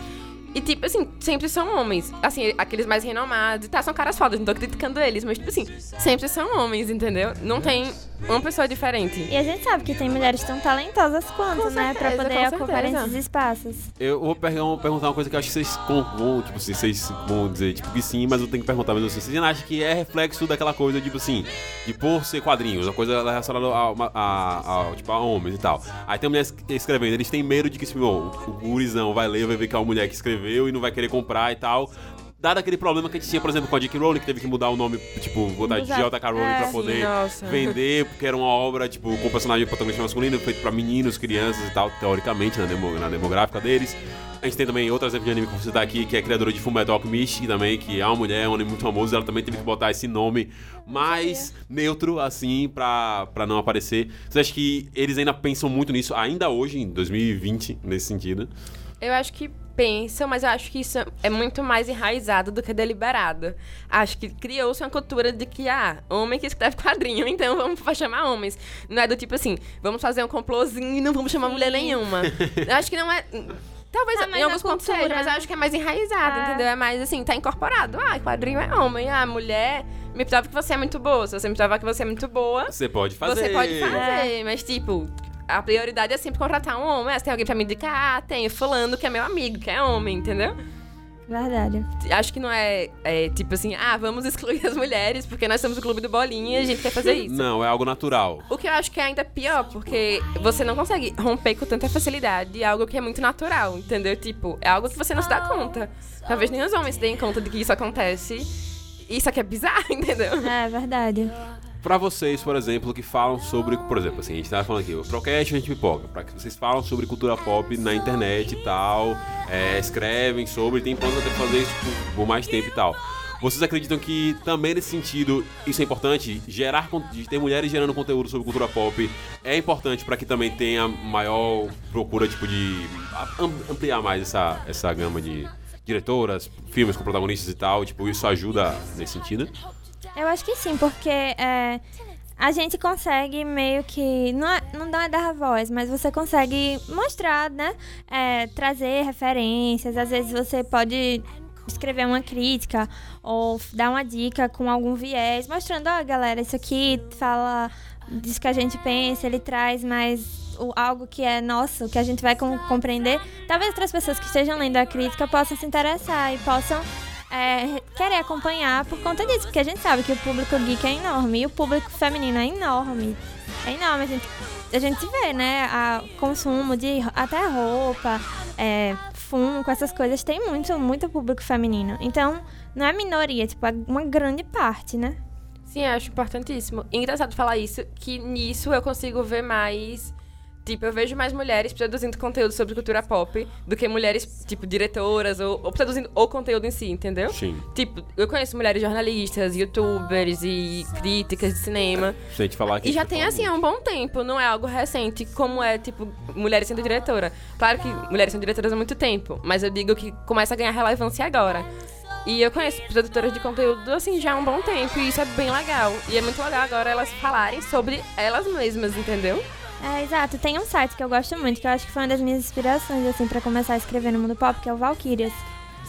E, tipo, assim, sempre são homens. Assim, aqueles mais renomados. Tá, são caras fodas, não tô criticando eles, mas, tipo assim, sempre são homens, entendeu? Não tem uma pessoa diferente. E a gente sabe que tem mulheres tão talentosas quanto, Com né? Pra certeza, poder com ocupar certeza. esses espaços. Eu vou pergun- perguntar uma coisa que eu acho que vocês vão, tipo assim, vocês vão dizer, tipo, que sim, mas eu tenho que perguntar mesmo assim. Vocês acham que é reflexo daquela coisa, tipo assim, de por ser quadrinhos, uma coisa relacionada a, a, a- tipo, a homens e tal. Aí tem mulheres escrevendo, eles têm medo de que, tipo, o gurizão vai ler, vai ver que é uma mulher que escreveu e não vai querer comprar e tal. Dado aquele problema que a gente tinha, por exemplo, com a J.K. Rowling, que teve que mudar o nome, tipo, botar J.K. Rowling é, pra poder nossa. vender, porque era uma obra, tipo, com personagem protagonista masculino, feito pra meninos, crianças e tal, teoricamente, na, demo- na demográfica deles. A gente tem também outro exemplo de anime que eu vou citar aqui, que é criadora de Fullmetal Alchemist, também, que é uma mulher, é um anime muito famoso, ela também teve que botar esse nome mais neutro, assim, pra, pra não aparecer. Você acha que eles ainda pensam muito nisso, ainda hoje, em 2020, nesse sentido? Eu acho que pensam, mas eu acho que isso é muito mais enraizado do que deliberado. Acho que criou-se uma cultura de que, ah, homem que escreve quadrinho, então vamos chamar homens. Não é do tipo assim, vamos fazer um complôzinho e não vamos chamar Sim. mulher nenhuma. Eu acho que não é. Talvez Tá mais em alguns pontos cultura. seja, mas eu acho que é mais enraizado, É. entendeu? É mais assim, tá incorporado. Ah, quadrinho é homem. Ah, mulher. Me prova que você é muito boa. Se você me provar que você é muito boa, Você pode fazer. você pode fazer, mas tipo, a prioridade é sempre contratar um homem. Ah, se tem alguém pra me indicar, ah, tenho fulano que é meu amigo, que é homem, entendeu? Verdade. Acho que não é, é, tipo assim, ah, vamos excluir as mulheres porque nós somos o clube do bolinha e a gente quer fazer isso. Não, é algo natural. O que eu acho que é ainda pior, porque você não consegue romper com tanta facilidade algo que é muito natural, entendeu? Tipo, é algo que você não se dá conta. Talvez nem os homens se deem conta de que isso acontece. Isso aqui é bizarro, entendeu? É verdade. Pra vocês, por exemplo, que falam sobre, por exemplo, assim, a gente tava falando aqui, o Procast a gente pipoca, pra que vocês falam sobre cultura pop na internet e tal, é, escrevem sobre, tem planos até fazer isso por, por mais tempo e tal. Vocês acreditam que também nesse sentido isso é importante? Gerar, ter mulheres gerando conteúdo sobre cultura pop é importante pra que também tenha maior procura, tipo, de am- ampliar mais essa, essa gama de diretoras, filmes com protagonistas e tal, tipo, isso ajuda nesse sentido? Eu acho que sim, porque é, a gente consegue meio que. Não, é- não dá dar voz, mas você consegue mostrar, né? É, trazer referências. Às vezes você pode escrever uma crítica ou dar uma dica com algum viés, mostrando, ó, galera, isso aqui fala disso que a gente pensa, ele traz mais o- algo que é nosso, que a gente vai com- compreender. Talvez outras pessoas que estejam lendo a crítica possam se interessar e possam é, querer acompanhar por conta disso, porque a gente sabe que o público geek é enorme e o público feminino é enorme. É enorme, a gente, a gente vê, né? A consumo de até roupa, é, fumo, com essas coisas, tem muito, muito público feminino. Então, não é minoria, tipo, é uma grande parte, né? Sim, eu acho importantíssimo. Engraçado falar isso, que nisso eu consigo ver mais. Tipo, eu vejo mais mulheres produzindo conteúdo sobre cultura pop do que mulheres, tipo, diretoras ou, ou produzindo o conteúdo em si, entendeu? Sim. Tipo, eu conheço mulheres jornalistas, youtubers e críticas de cinema. Se a gente falar aqui. E já você tem, assim, há um bom tempo, não é algo recente, como é, tipo, mulheres sendo diretora. Claro que mulheres são diretoras há muito tempo, mas eu digo que começa a ganhar relevância agora. E eu conheço produtoras de conteúdo, assim, já há um bom tempo, e isso é bem legal. E é muito legal agora elas falarem sobre elas mesmas, entendeu? É, exato. Tem um site que eu gosto muito, que eu acho que foi uma das minhas inspirações, assim, pra começar a escrever no mundo pop, que é o Valkyrias.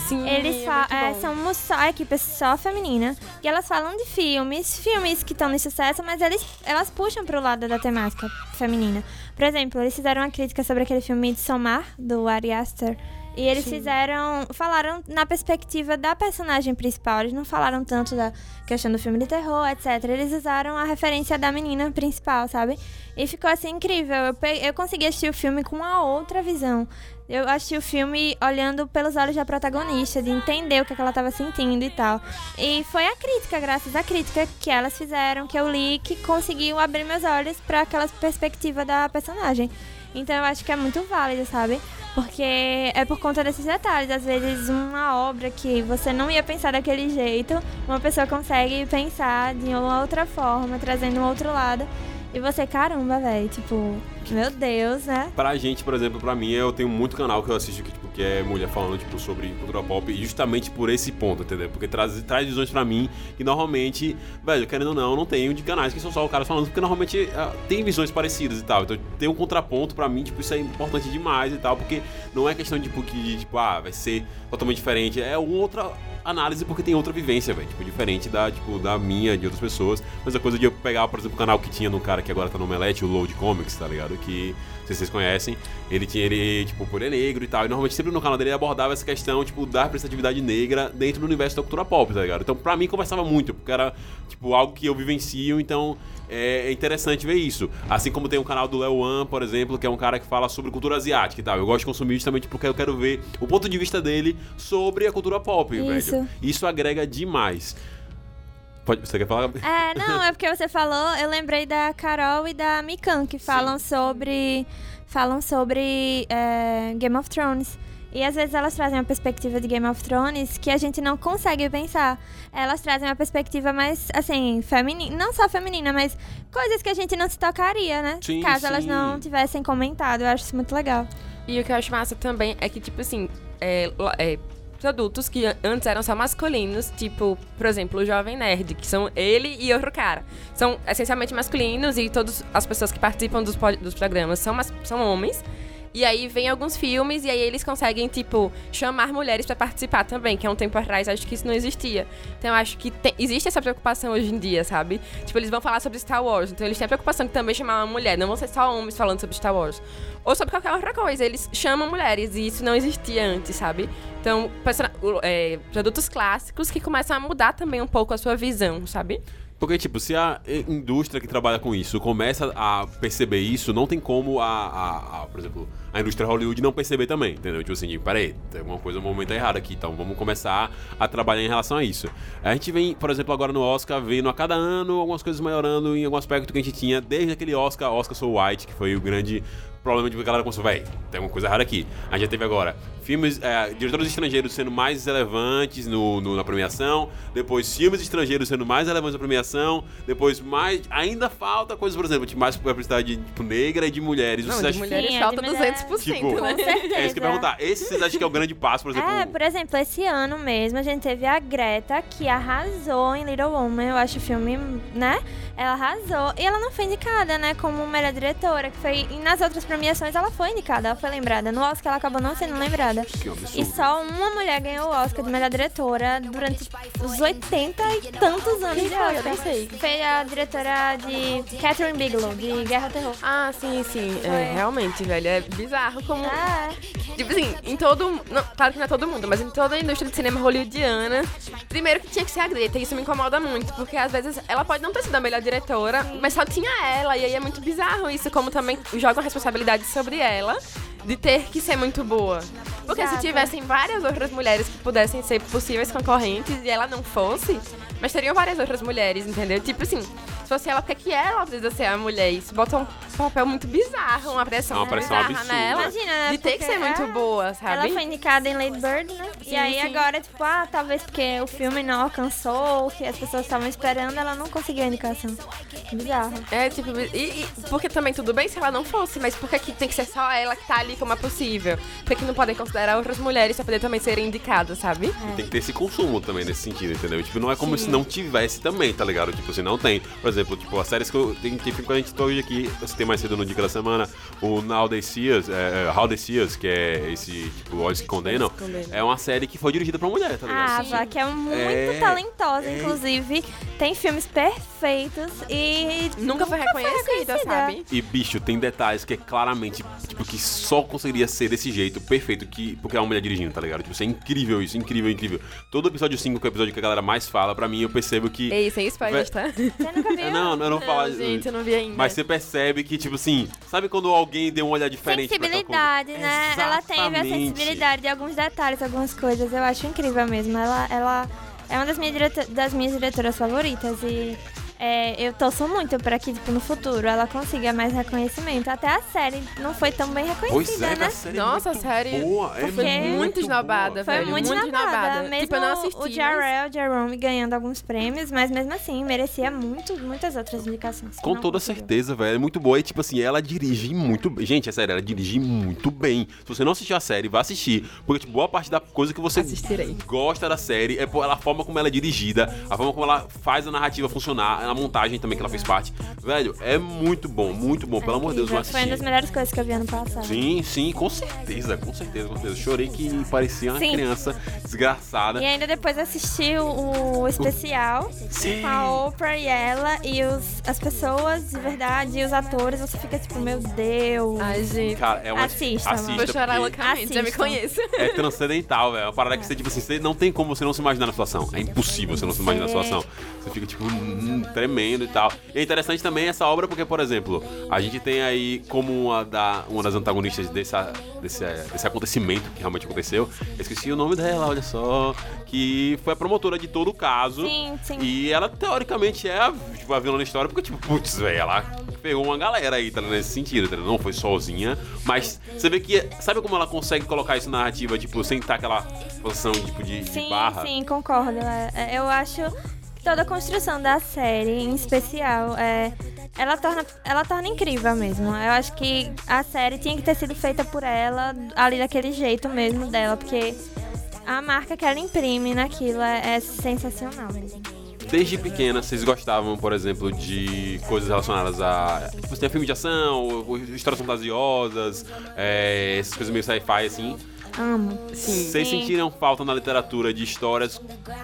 Sim, Eles é é, são só a equipe só feminina e elas falam de filmes, filmes que estão de sucesso, mas eles, elas puxam pro lado da temática feminina. Por exemplo, eles fizeram uma crítica sobre aquele filme de Somar, do Ari Aster. E eles fizeram. Falaram na perspectiva da personagem principal. Eles não falaram tanto da questão do filme de terror, etc. Eles usaram a referência da menina principal, sabe? E ficou assim incrível. Eu, pe- eu consegui assistir o filme com uma outra visão. Eu assisti o filme olhando pelos olhos da protagonista, de entender o que, é que ela estava sentindo e tal. E foi a crítica, graças à crítica que elas fizeram, que eu li, que conseguiu abrir meus olhos para aquela perspectiva da personagem. Então eu acho que é muito válido, sabe? Porque é por conta desses detalhes. Às vezes, uma obra que você não ia pensar daquele jeito, uma pessoa consegue pensar de uma outra forma, trazendo um outro lado. E você, caramba, velho, tipo, meu Deus, né? Pra gente, por exemplo, pra mim, eu tenho muito canal que eu assisto que, tipo, que é mulher falando, tipo, sobre cultura pop, e justamente por esse ponto, entendeu? Porque traz, traz visões pra mim que normalmente, velho, querendo ou não, não tenho de canais que são só o cara falando, porque normalmente ah, tem visões parecidas e tal. Então tem um contraponto pra mim, tipo, isso é importante demais e tal, porque não é questão tipo, que, tipo, ah, vai ser totalmente diferente. É outra análise porque tem outra vivência, velho. Tipo, diferente da, tipo, da minha, de outras pessoas. Mas a coisa de eu pegar, por exemplo, o canal que tinha no cara que agora tá no Omelete, o Load Comics, tá ligado? Que, não sei se vocês conhecem, ele tinha, ele, tipo, por ele é negro e tal. E normalmente sempre no canal dele ele abordava essa questão, tipo, da representatividade negra dentro do universo da cultura pop, tá ligado? Então, pra mim, conversava muito, porque era, tipo, algo que eu vivencio, então é é interessante ver isso. Assim como tem o canal do Leo Wan, por exemplo, que é um cara que fala sobre cultura asiática e tal. Eu gosto de consumir justamente porque eu quero ver o ponto de vista dele sobre a cultura pop, Isso. velho. Isso agrega demais. Pode, você quer falar? É, não, é porque você falou, eu lembrei da Carol e da Mikan, que falam sobre. Falam sobre é, Game of Thrones. E às vezes elas trazem uma perspectiva de Game of Thrones que a gente não consegue pensar. Elas trazem uma perspectiva mais, assim, feminina. Não só feminina, mas coisas que a gente não se tocaria, né? Sim, Caso elas sim. não tivessem comentado. Eu acho isso muito legal. E o que eu acho massa também é que, tipo assim, é, lo- é, produtos que an- antes eram só masculinos, tipo, por exemplo, o Jovem Nerd, que são ele e outro cara. São essencialmente masculinos e todas as pessoas que participam dos, dos programas são, são homens. E aí vem alguns filmes e aí eles conseguem, tipo, chamar mulheres pra participar também, que há um tempo atrás acho que isso não existia. Então acho que existe essa preocupação hoje em dia, sabe? Tipo, eles vão falar sobre Star Wars, então eles têm a preocupação de também chamar uma mulher, não vão ser só homens falando sobre Star Wars. Ou sobre qualquer outra coisa, eles chamam mulheres e isso não existia antes, sabe? Então, é, produtos clássicos que começam a mudar também um pouco a sua visão, sabe? Porque, tipo, se a indústria que trabalha com isso começa a perceber isso, não tem como a, a- a, por exemplo, a indústria Hollywood não perceber também, entendeu? Tipo assim, peraí, tem alguma coisa, um momento errado aqui, então vamos começar a trabalhar em relação a isso. A gente vem, por exemplo, agora no Oscar, vendo a cada ano algumas coisas melhorando em algum aspecto que a gente tinha desde aquele Oscar, Oscar So White, que foi o grande problema de que a galera começou, véi, tem alguma coisa errada aqui. A gente já teve agora filmes, é, diretores estrangeiros sendo mais relevantes no, no- na premiação, depois filmes estrangeiros sendo mais relevantes na premiação, depois mais. Ainda falta coisas, por exemplo, tipo, mais publicidade tipo, negra e de mulheres. Não, de mulheres Sim, é de falta mulher. 200%, Tipo, né? Com certeza. É isso que eu ia perguntar. Esse vocês acham que é o grande passo, por exemplo? É, por exemplo, esse ano mesmo a gente teve a Greta, que arrasou em Little Woman. Eu acho o filme, né? Ela arrasou. E ela não foi indicada, né? Como melhor diretora, que foi. E nas outras premiações ela foi indicada, ela foi lembrada. No Oscar ela acabou não sendo lembrada. Absurdo. E só uma mulher ganhou o Oscar de melhor diretora durante os 80 e tantos anos Quem de foi? Eu Oscar. sei. Foi a diretora de Catherine Bigelow, de Guerra ao Terror. Ah, sim, sim. É, realmente, velho. É bizarro como. Ah, Tipo assim, em todo. Não, claro que não é todo mundo, mas em toda a indústria de cinema hollywoodiana. Primeiro que tinha que ser a Greta, e isso me incomoda muito, porque às vezes ela pode não ter sido a melhor diretora, mas só tinha ela, e aí é muito bizarro isso, como também jogam a responsabilidade sobre ela de ter que ser muito boa. Porque Exato. se tivessem várias outras mulheres que pudessem ser possíveis concorrentes e ela não fosse, mas teriam várias outras mulheres, entendeu? Tipo assim, se fosse ela, por que ela precisa ser a mulher? Isso bota um papel muito bizarro, uma pressão, É uma pressão bizarra absurda. nela. Imagina, né? De ter que Porque ser muito é- boa, sabe? Ela foi indicada em Lady Bird, né? Sim, e aí sim. agora, tipo, ah, talvez porque o filme não alcançou, o que as pessoas estavam esperando, ela não conseguiu a indicação. Bizarro. É, tipo, e, e- porque também tudo bem se ela não fosse, mas por que, tem que ser só ela que tá ali como é possível? Por que, não podem considerar outras mulheres pra poder também serem indicadas, sabe? Tem que ter esse consumo também nesse sentido, entendeu? Tipo, não é como Sim. se não tivesse também, tá ligado? Tipo, se não tem. Por exemplo, tipo, as séries que eu. Tem, tem filme que a gente tô hoje aqui, eu citei mais cedo no Dica da Semana, o Now They See Us, é, é, How They See Us, que é esse, tipo, Olhos que Condenam, que é uma série que foi dirigida pra mulher, tá ligado? A Ava, que é muito É, talentosa, é. inclusive, tem filmes perfeitos e Nunca foi reconhecida, sabe? E, bicho, tem detalhes que é claramente, tipo, que só conseguiria ser desse jeito, perfeito, que, porque é uma mulher dirigindo, tá ligado? Tipo, isso é incrível isso, incrível, incrível. Todo episódio 5, que é o episódio que a galera mais fala, pra mim, eu percebo que... Ei, sem spoilers, tá? Você nunca viu? É, não, eu não vou falar... Não, gente, eu não vi ainda. Mas você percebe que, tipo assim, sabe quando alguém deu um olhar diferente Sensibilidade, né? Ela teve a Exatamente. sensibilidade de alguns detalhes, algumas coisas. Eu acho incrível mesmo. Ela, ela é uma das minhas, direta- das minhas diretoras favoritas e é, eu torço muito pra que, tipo, no futuro ela consiga mais reconhecimento. Até a série não foi tão bem reconhecida, Pois é, né? a série Nossa, é muito a série boa, é foi muito, muito esnobada. Foi velho, muito, muito esnobada. Mesmo Tipo, eu não assisti, o mas- Jarrell Jerome ganhando alguns prêmios, mas mesmo assim merecia muito, muitas outras indicações. Com toda conseguiu. certeza, velho. É muito boa. E, tipo assim, ela dirige muito bem. Gente, é sério, ela dirige muito bem. Se você não assistiu a série, vá assistir. Porque, tipo, boa parte da coisa que você Assistirei. gosta da série é a forma como ela é dirigida, a forma como ela faz a narrativa funcionar. A montagem também que ela fez parte. Velho, é muito bom, muito bom. Pelo amor de Deus, Incrível. vou Foi uma das melhores coisas que eu vi ano passado. Sim, sim, com certeza, com certeza, com certeza. Chorei que parecia uma Sim. criança desgraçada. E ainda depois assisti o, o especial Sim. com a Oprah e ela e os, as pessoas de verdade e os atores. Você fica tipo, meu Deus. Ai, gente. Cara, é uma. Assista, mano. Vou chorar porque loucamente, já me Assistam. conheço. É transcendental, velho. É uma parada que você, tipo assim, você não tem como você não se imaginar na situação. É impossível você não se imaginar na situação. Você fica, tipo, hum, tremendo e tal. E é interessante também essa obra porque, por exemplo, a gente tem aí como uma, da, uma das antagonistas dessa, desse, desse acontecimento que realmente aconteceu. Eu esqueci o nome dela, olha só. Que foi a promotora de todo o caso. Sim, sim. E ela, teoricamente, é a, tipo, a vilã da história, porque, tipo, putz, velho, ela pegou uma galera aí, tá nesse sentido, tá? Não foi sozinha, mas você vê que, sabe como ela consegue colocar isso na narrativa, tipo, sem estar aquela posição, tipo, de, de Sim, barra? sim, concordo. É, é, Eu acho toda a construção da série, em especial, é, ela, torna, ela torna incrível mesmo. Eu acho que a série tinha que ter sido feita por ela, ali daquele jeito mesmo dela, porque a marca que ela imprime naquilo é, é sensacional mesmo. Desde pequena, vocês gostavam, por exemplo, de coisas relacionadas a. Tipo, você tem filme de ação, histórias fantasiosas, é, essas coisas meio sci-fi, assim. Amo. Sim. Vocês Sim. sentiram falta na literatura de histórias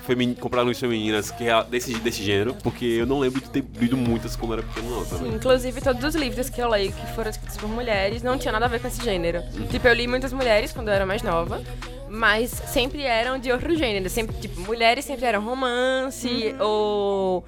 femini compradas femininas que é desse, desse gênero? Porque eu não lembro de ter lido muitas quando era pequeno, não, também. Inclusive, todos os livros que eu leio que foram escritos por mulheres não tinham nada a ver com esse gênero. Tipo, eu li muitas mulheres quando eu era mais nova, mas sempre eram de outro gênero. Sempre, tipo, mulheres sempre eram romance ou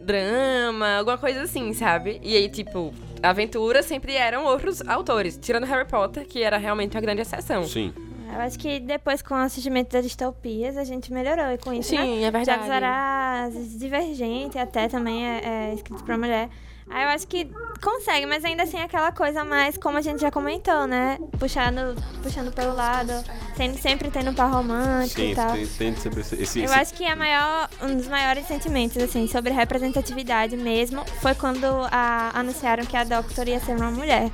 drama, alguma coisa assim, sabe? E aí, tipo, aventura sempre eram outros autores, tirando Harry Potter, que era realmente uma grande exceção. Sim. Eu acho que depois, com o surgimento das distopias, a gente melhorou com isso, né? Sim, é verdade. Jogos Vorazes, Divergente até também é, é escrito pra mulher. Aí eu acho que consegue, mas ainda assim é aquela coisa mais, como a gente já comentou, né? Puxando, puxando pelo lado, sendo, sempre tendo um par romântico Sim, e tal. tem, tem sempre esse. esse- Eu acho que a maior, um dos maiores sentimentos, assim, sobre representatividade mesmo, foi quando a- anunciaram que a Doctor ia ser uma mulher.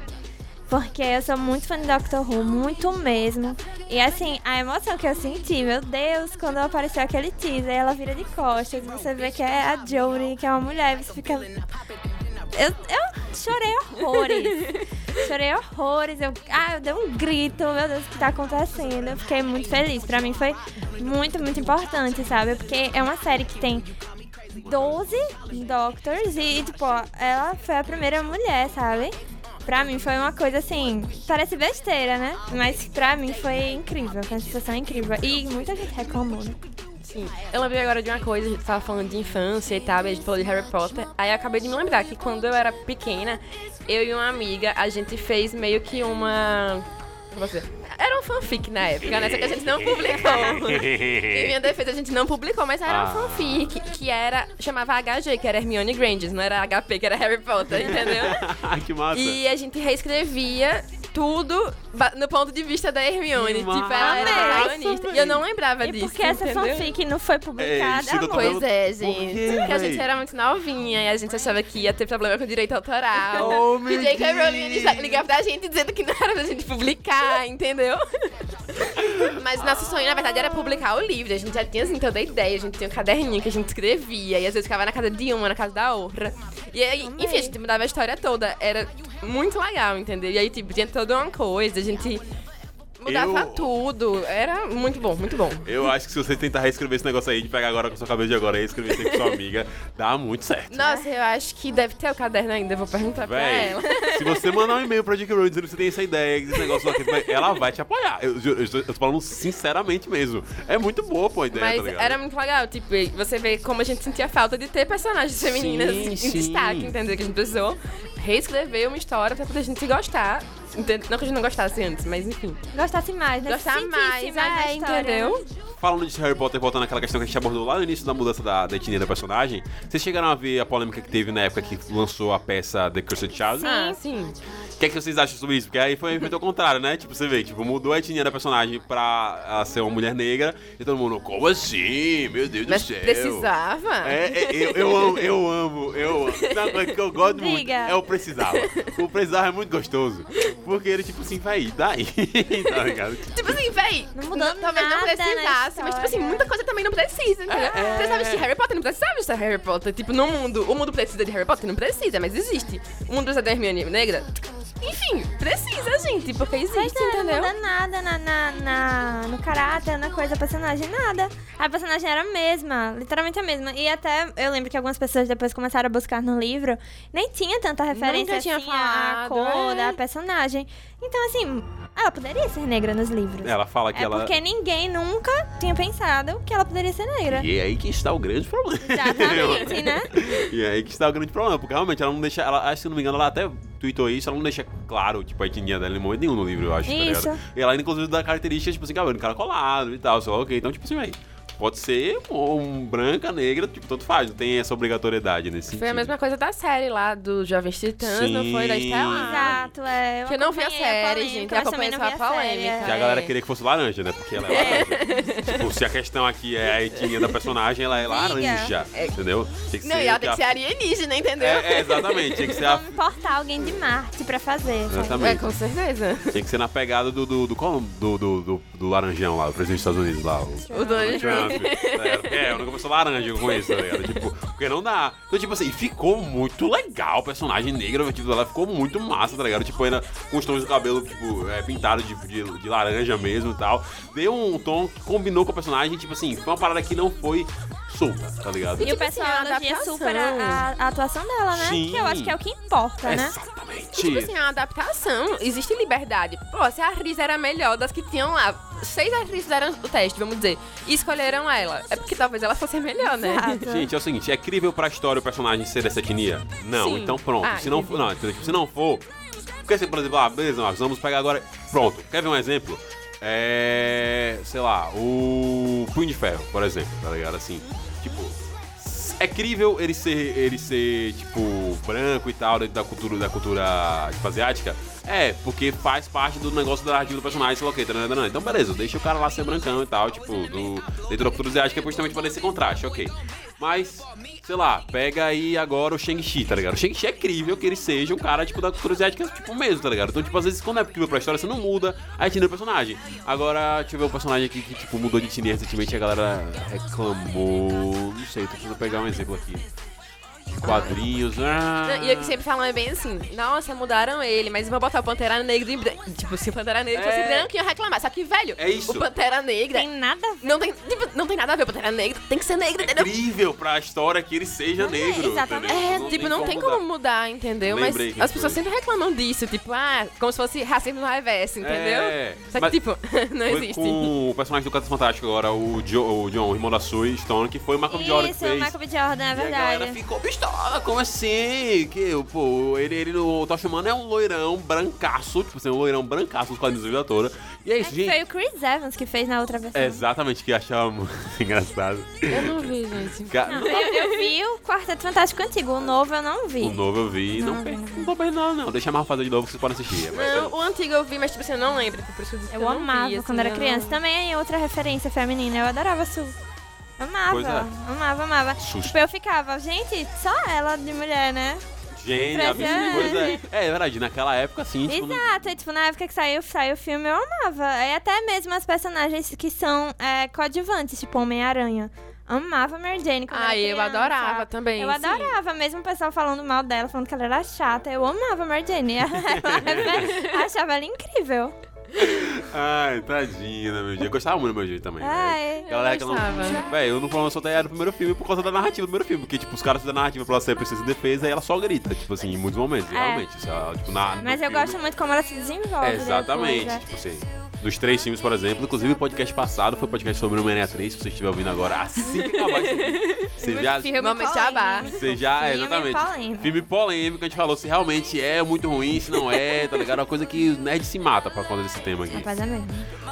Porque eu sou muito fã de Doctor Who, muito mesmo. E assim, a emoção que eu senti, meu Deus, quando apareceu aquele teaser, ela vira de costas, você vê que é a Jodie, que é uma mulher, você fica. Eu, eu chorei horrores. chorei horrores. Eu, ah, eu dei um grito, meu Deus, o que tá acontecendo? Eu fiquei muito feliz. Pra mim foi muito, muito importante, sabe? Porque é uma série que tem 12 Doctors e, tipo, ela foi a primeira mulher, sabe? Pra mim foi uma coisa assim, parece besteira, né? Mas pra mim foi incrível, foi uma sensação incrível. E muita gente reclamou, né? Sim. Eu lembrei agora de uma coisa, a gente tava falando de infância e tal, e a gente falou de Harry Potter. Aí eu acabei de me lembrar que quando eu era pequena, eu e uma amiga, a gente fez meio que uma. Dizer? Era um fanfic na época, né? Só que a gente não publicou. em minha defesa, a gente não publicou, mas era Ah. um fanfic que era. chamava HG, que era Hermione Granger, não era HP, que era Harry Potter, entendeu? que massa. E a gente reescrevia tudo no ponto de vista da Hermione. Que Tipo, ela era a protagonista. E eu não lembrava E disso. porque essa entendeu? fanfic não foi publicada, amor? Pois é, gente. quê, Porque a gente era muito novinha e a gente achava que ia ter problema com o direito autoral. Oh, meu e J.K. Rowling ligar pra gente dizendo que não era pra gente publicar, entendeu? Mas nosso sonho, na verdade, era publicar o livro. A gente já tinha, assim, toda a ideia. A gente tinha um caderninho que a gente escrevia. E às vezes ficava na casa de uma, na casa da outra. E aí, enfim, a gente mudava a história toda. Era muito legal, entendeu? E aí, tipo, tinha toda uma coisa. A gente mudava Eu- tudo. Era muito bom, muito bom. Eu acho que se você tentar reescrever esse negócio aí, de pegar agora com sua cabeça de agora e reescrever isso aí com sua amiga, dá muito certo. Nossa, eu acho que deve ter o caderno ainda. Eu vou perguntar pra Véi, ela. se você mandar um e-mail pra J.K. Rowling dizendo que você tem essa ideia, esse negócio aqui, ela vai te apoiar. Eu, eu, eu tô- falando sinceramente mesmo. É muito boa, pô, a ideia, Mas tá ligado? era muito legal, tipo, você vê como a gente sentia falta de ter personagens femininas Sim, em sim. destaque, entendeu? Que a gente precisou reescrever uma história pra poder a gente gostar. Entende? Não que a gente não gostasse antes, mas enfim. Gostasse mais, né? Gostar mais, mais é, entendeu? Falando de Harry Potter, voltando àquela questão que a gente abordou lá no início da mudança da, da etnia da personagem, vocês chegaram a ver a polêmica que teve na época que lançou a peça The Cursed Child? Ah, sim. O que, é que vocês acham sobre isso? Porque aí foi feito ao contrário, né? Tipo, você vê, tipo, mudou a etnia da personagem pra ser uma mulher negra e todo mundo, como assim? Meu Deus Mas do céu. precisava? É, é, eu, eu amo, eu amo, eu amo. Coisa que eu gosto muito Diga. é o precisava. O precisava é muito gostoso. Porque ele, tipo assim, vai, daí, tá ligado? Tipo assim, véi, Não mudou talvez não nada na precisava, massa, mas, tipo assim, muita coisa também não precisa, entendeu? É. Precisava assistir Harry Potter, não precisava assistir Harry Potter. Tipo, no mundo, o mundo precisa de Harry Potter? Não precisa, mas existe. O mundo precisa de Hermione Negra? Enfim, precisa, gente, porque Mas existe, não, não entendeu? muda nada na, na, na- no caráter, na coisa da personagem, nada. A personagem era a mesma, literalmente a mesma. E até eu lembro que algumas pessoas depois começaram a buscar no livro, nem tinha tanta referência Nunca tinha assim à falado, cor é. da personagem. Então, assim, ela poderia ser negra nos livros. Ela fala que É ela. porque ninguém nunca tinha pensado que ela poderia ser negra. E é aí que está o grande problema. Exatamente, né? E é aí que está o grande problema, porque realmente ela não deixa. Ela, acho que se não me engano, ela até tweetou isso, ela não deixa claro, tipo, a etnia dela em momento nenhum no livro, eu acho, tá Isso. ligado? E ela, inclusive, dá características, tipo assim, cabelo encaracolado e tal, só ok. Então, tipo assim, véi, pode ser um branca, negra, tipo, tanto faz, não tem essa obrigatoriedade nesse sentido. Foi a mesma coisa da série lá do Jovens Titãs, não foi? Da Sim. Estelar. Exato, é. Que eu não vi a série, polêmica, gente, eu eu acompanhei só a polêmica. Que a é. galera queria que fosse laranja, né? Porque ela é laranja. tipo, se a questão aqui é a etnia da personagem, ela é laranja. Entendeu? Tem que Não, ser e ela tem a- que ser alienígena, entendeu? É, é, exatamente. Tinha que ser a importar alguém de Marte pra fazer. sabe? É, Exatamente. com certeza. Tinha que ser na pegada do. do, do, é do, do, do, do laranjão lá, o presidente dos Estados Unidos lá. O, O Donald Trump. É, é, a única pessoa laranja eu conheço, tá ligado? Tipo, porque não dá. Então, tipo assim, ficou muito legal o personagem negro, tipo, ela ficou muito massa, tá ligado? Tipo, ainda com os tons do cabelo, tipo, é, pintado de, de, de laranja mesmo e tal. Deu um tom que combinou com o personagem, tipo assim, foi uma parada que não foi solta, tá ligado? E o Tipo pessoal assim, a elogia super a, a- atuação dela, né? Sim. Que eu acho que é o que importa, né? Exatamente. Tipo assim, a adaptação, existe liberdade. Pô, se a atriz era melhor das que tinham lá, seis atrizes fizeram o teste, vamos dizer, e escolheram ela, é porque talvez ela fosse a melhor, né? Exato. Gente, é o seguinte, é crível pra história o personagem ser dessa etnia? Não, Sim. então pronto. Ah, se não não? Tipo, se não for, porque assim, por exemplo, ah, beleza, Marcos, vamos pegar agora, pronto. Quer ver um exemplo? É, sei lá, o Punho de Ferro, por exemplo, tá ligado? Assim, tipo, é crível ele ser, ele ser, tipo, branco e tal, da cultura, da cultura tipo, asiática? É, porque faz parte do negócio da do personagem, sei lá o que, então beleza, deixa o cara lá ser brancão e tal, tipo, do, dentro da cultura asiática, justamente pra esse contraste, ok. Mas, sei lá, pega aí agora o Shang-Chi, tá ligado? O Shang-Chi é crível que ele seja um cara, tipo, da cultura asiática, tipo, mesmo, tá ligado? Então, tipo, às vezes, quando é crível pra história, você não muda a etnia do personagem. Agora, deixa eu ver um personagem aqui que, tipo, mudou de etnia recentemente e a galera reclamou. Não sei, tô tentando pegar um exemplo aqui. Quadrinhos, ah... E eu que sempre falam é bem assim, nossa, mudaram ele, mas vão botar o Pantera Negra em branco. Tipo, se o Pantera Negra fosse É. branco, ia reclamar. Só que, velho, É isso. o Pantera Negra Tem nada a ver. não tem, tipo, não tem nada a ver. O Pantera Negra tem que ser negro, É entendeu? crível pra história que ele seja negro. exatamente. entendeu? É, tipo, não tem como mudar, entendeu? Lembrei Mas as pessoas foi. sempre reclamam disso, tipo, ah, como se fosse racismo no reverso, entendeu? É, Só que, mas tipo, não existe. com o personagem do Cato Fantástico agora, o, jo, o John, o irmão da Sue Stone, que foi o Michael B. Jordan que Isso, o fez. Michael. Jordan, é E a galera verdade. ficou pistola, como assim? Que, pô, ele, ele no Tocha Humana é um loirão brancaço, tipo assim, um loirão brancaço nos quadrinhos da vida toda. E é isso, Foi gente. o Chris Evans que fez na outra versão. É exatamente que achava muito engraçado. Eu não vi, gente. Ca- Não, eu, eu vi o Quarteto Fantástico antigo, o novo eu não vi. O novo eu vi, não, Não, não, não. não tô bem não, não. Deixa a Marvel fazer de novo que vocês podem assistir. Ser- Não, o antigo eu vi, mas tipo assim, eu não lembro. Por isso eu Eu não amava vi, assim, quando era eu criança. não- Também é outra referência feminina. Eu adorava a Su. Amava, é. amava, amava. Susto. Tipo, eu ficava, gente, só ela de mulher, né? Gênia, Impressionante. pois é. É, é verdade, naquela época sim. tipo, Exato, e, tipo, na época que saiu, saiu o filme, eu amava. E até mesmo as personagens que são é, coadjuvantes, tipo Homem-Aranha. Amava a Mary Jane quando Ah, eu adorava também. Eu sim. adorava, mesmo o pessoal falando mal dela, falando que ela era chata. Eu amava a Mary Jane. Achava ela incrível. Ai, tadinha da meu dia. Eu gostava muito do meu dia também. Ai, velho. Galera que não. gostava. Véi, eu não falo só no primeiro filme por causa da narrativa do primeiro filme. Porque, tipo, os caras da narrativa pra ela ser precisa de defesa e ela só grita, tipo assim, em muitos momentos, É. realmente. Isso, ela, tipo, na, no Mas eu filme- gosto muito como ela se desenvolve. É, Exatamente. depois, né? Tipo assim. Dos três filmes, por exemplo, inclusive o podcast passado foi o podcast sobre o Homem-Aranha 3, se você estiver ouvindo agora, assim que acabar aqui. Você já, Filme jabá. você já, Filme exatamente. polêmico. Filme polêmico, a gente falou se realmente é muito ruim, se não é, tá ligado? É uma coisa que o nerd se mata por causa desse tema aqui. Rapaz, é mesmo.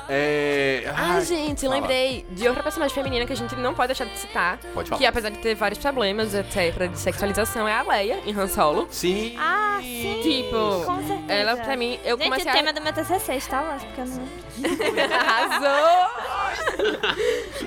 É. Ah, ai, gente, fala. lembrei de outra personagem feminina que a gente não pode deixar de citar. Pode falar. Que apesar de ter vários problemas, etc., de sexualização, é a Leia, em Han Solo. Sim. Ah, sim. Tipo, Com certeza. Ela, pra mim, eu Gente, comecei o a... tema do meu TCC está lá, porque eu não... Arrasou!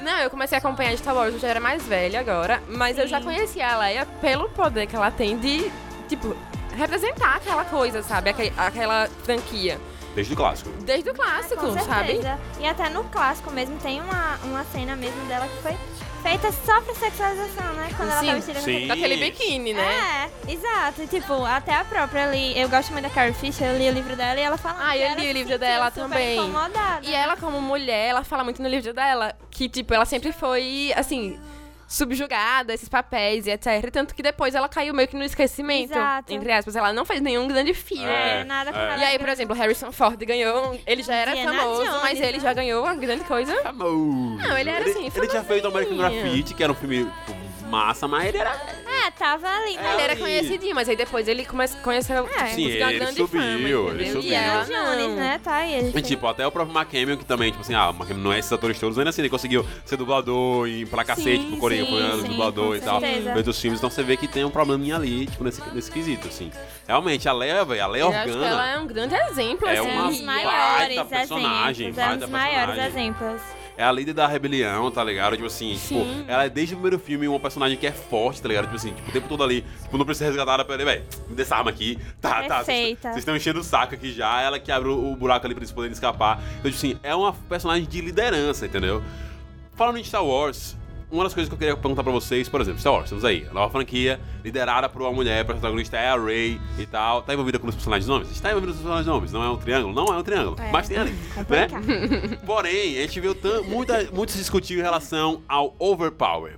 Não, eu comecei a acompanhar Star Wars, eu já era mais velha agora, mas eu já Sim. conhecia a Leia pelo poder que ela tem de, tipo, representar aquela coisa, sabe? Aque- Aquela franquia. Desde o clássico. Desde o clássico, Com sabe? E até no clássico mesmo tem uma, uma cena mesmo dela que foi feita só pra sexualização, né? Quando ela tá vestida com aquele biquíni, né? É, exato. E, tipo, até a própria ali. Eu gosto muito da Carrie Fisher, eu li o livro dela e ela fala. Ah, que eu ela li o livro dela também. Incomodada. E ela, como mulher, ela fala muito no livro dela que, tipo, ela sempre foi, assim, subjugada a esses papéis e etc. Tanto que depois ela caiu meio que no esquecimento. Exato. Entre aspas. Ela não fez nenhum grande filme. É, É, nada com é. nada. E aí, por exemplo, Harrison Ford ganhou. Ele já era Indiana famoso, Jones, mas ele né? já ganhou uma grande coisa. Famoso. Não, ele era assim, Ele tinha feito American famosinho. Graffiti, que era um filme tipo, massa, mas ele era. É, tava ali. É, né? Ele era ali. conhecidinho, mas aí depois ele come conheceu. É. Sim, ele grande subiu, fama, ele entendeu? subiu. E ela Indiana Jones, não. né? Tá aí. ele E, fez. tipo, até o próprio Hamill, que também, tipo assim, ah, o Hamill não é esses atores todos, ainda assim, ele conseguiu ser dublador e ir pra cacete pro Coreia, sim, foi sim, dublador com e tal. certeza. Fez os filmes, então você vê que tem um probleminha ali, tipo, nesse, nesse quesito, assim. Realmente, a Leia, velho, a Leia Eu acho que ela Organa. é um grande exemplo, É assim. É um dos maiores baita personagem, exemplos. É um baita dos maiores personagem. exemplos. É a líder da rebelião, tá ligado? Tipo assim, tipo, Sim. ela é desde o primeiro filme uma personagem que é forte, tá ligado? Tipo assim, tipo, o tempo todo ali, tipo, não precisa resgatar ela pra ele, velho, me dê essa arma aqui. Tá, tá. Vocês Perfeita. vocês estão enchendo o saco aqui já, ela que abre o, o buraco ali pra eles poderem escapar. Então, tipo assim, é uma personagem de liderança, entendeu? Falando em Star Wars, uma das coisas que eu queria perguntar pra vocês, por exemplo, Star Wars, estamos aí, a nova franquia, liderada por uma mulher, a protagonista é a Rey e tal. Tá envolvida com os personagens nomes? Está envolvida com os personagens nomes. Não é um triângulo? Não é um triângulo. É. Mas tem ali, né? Complicado. Porém, a gente viu muita, muito se discutir em relação ao overpower.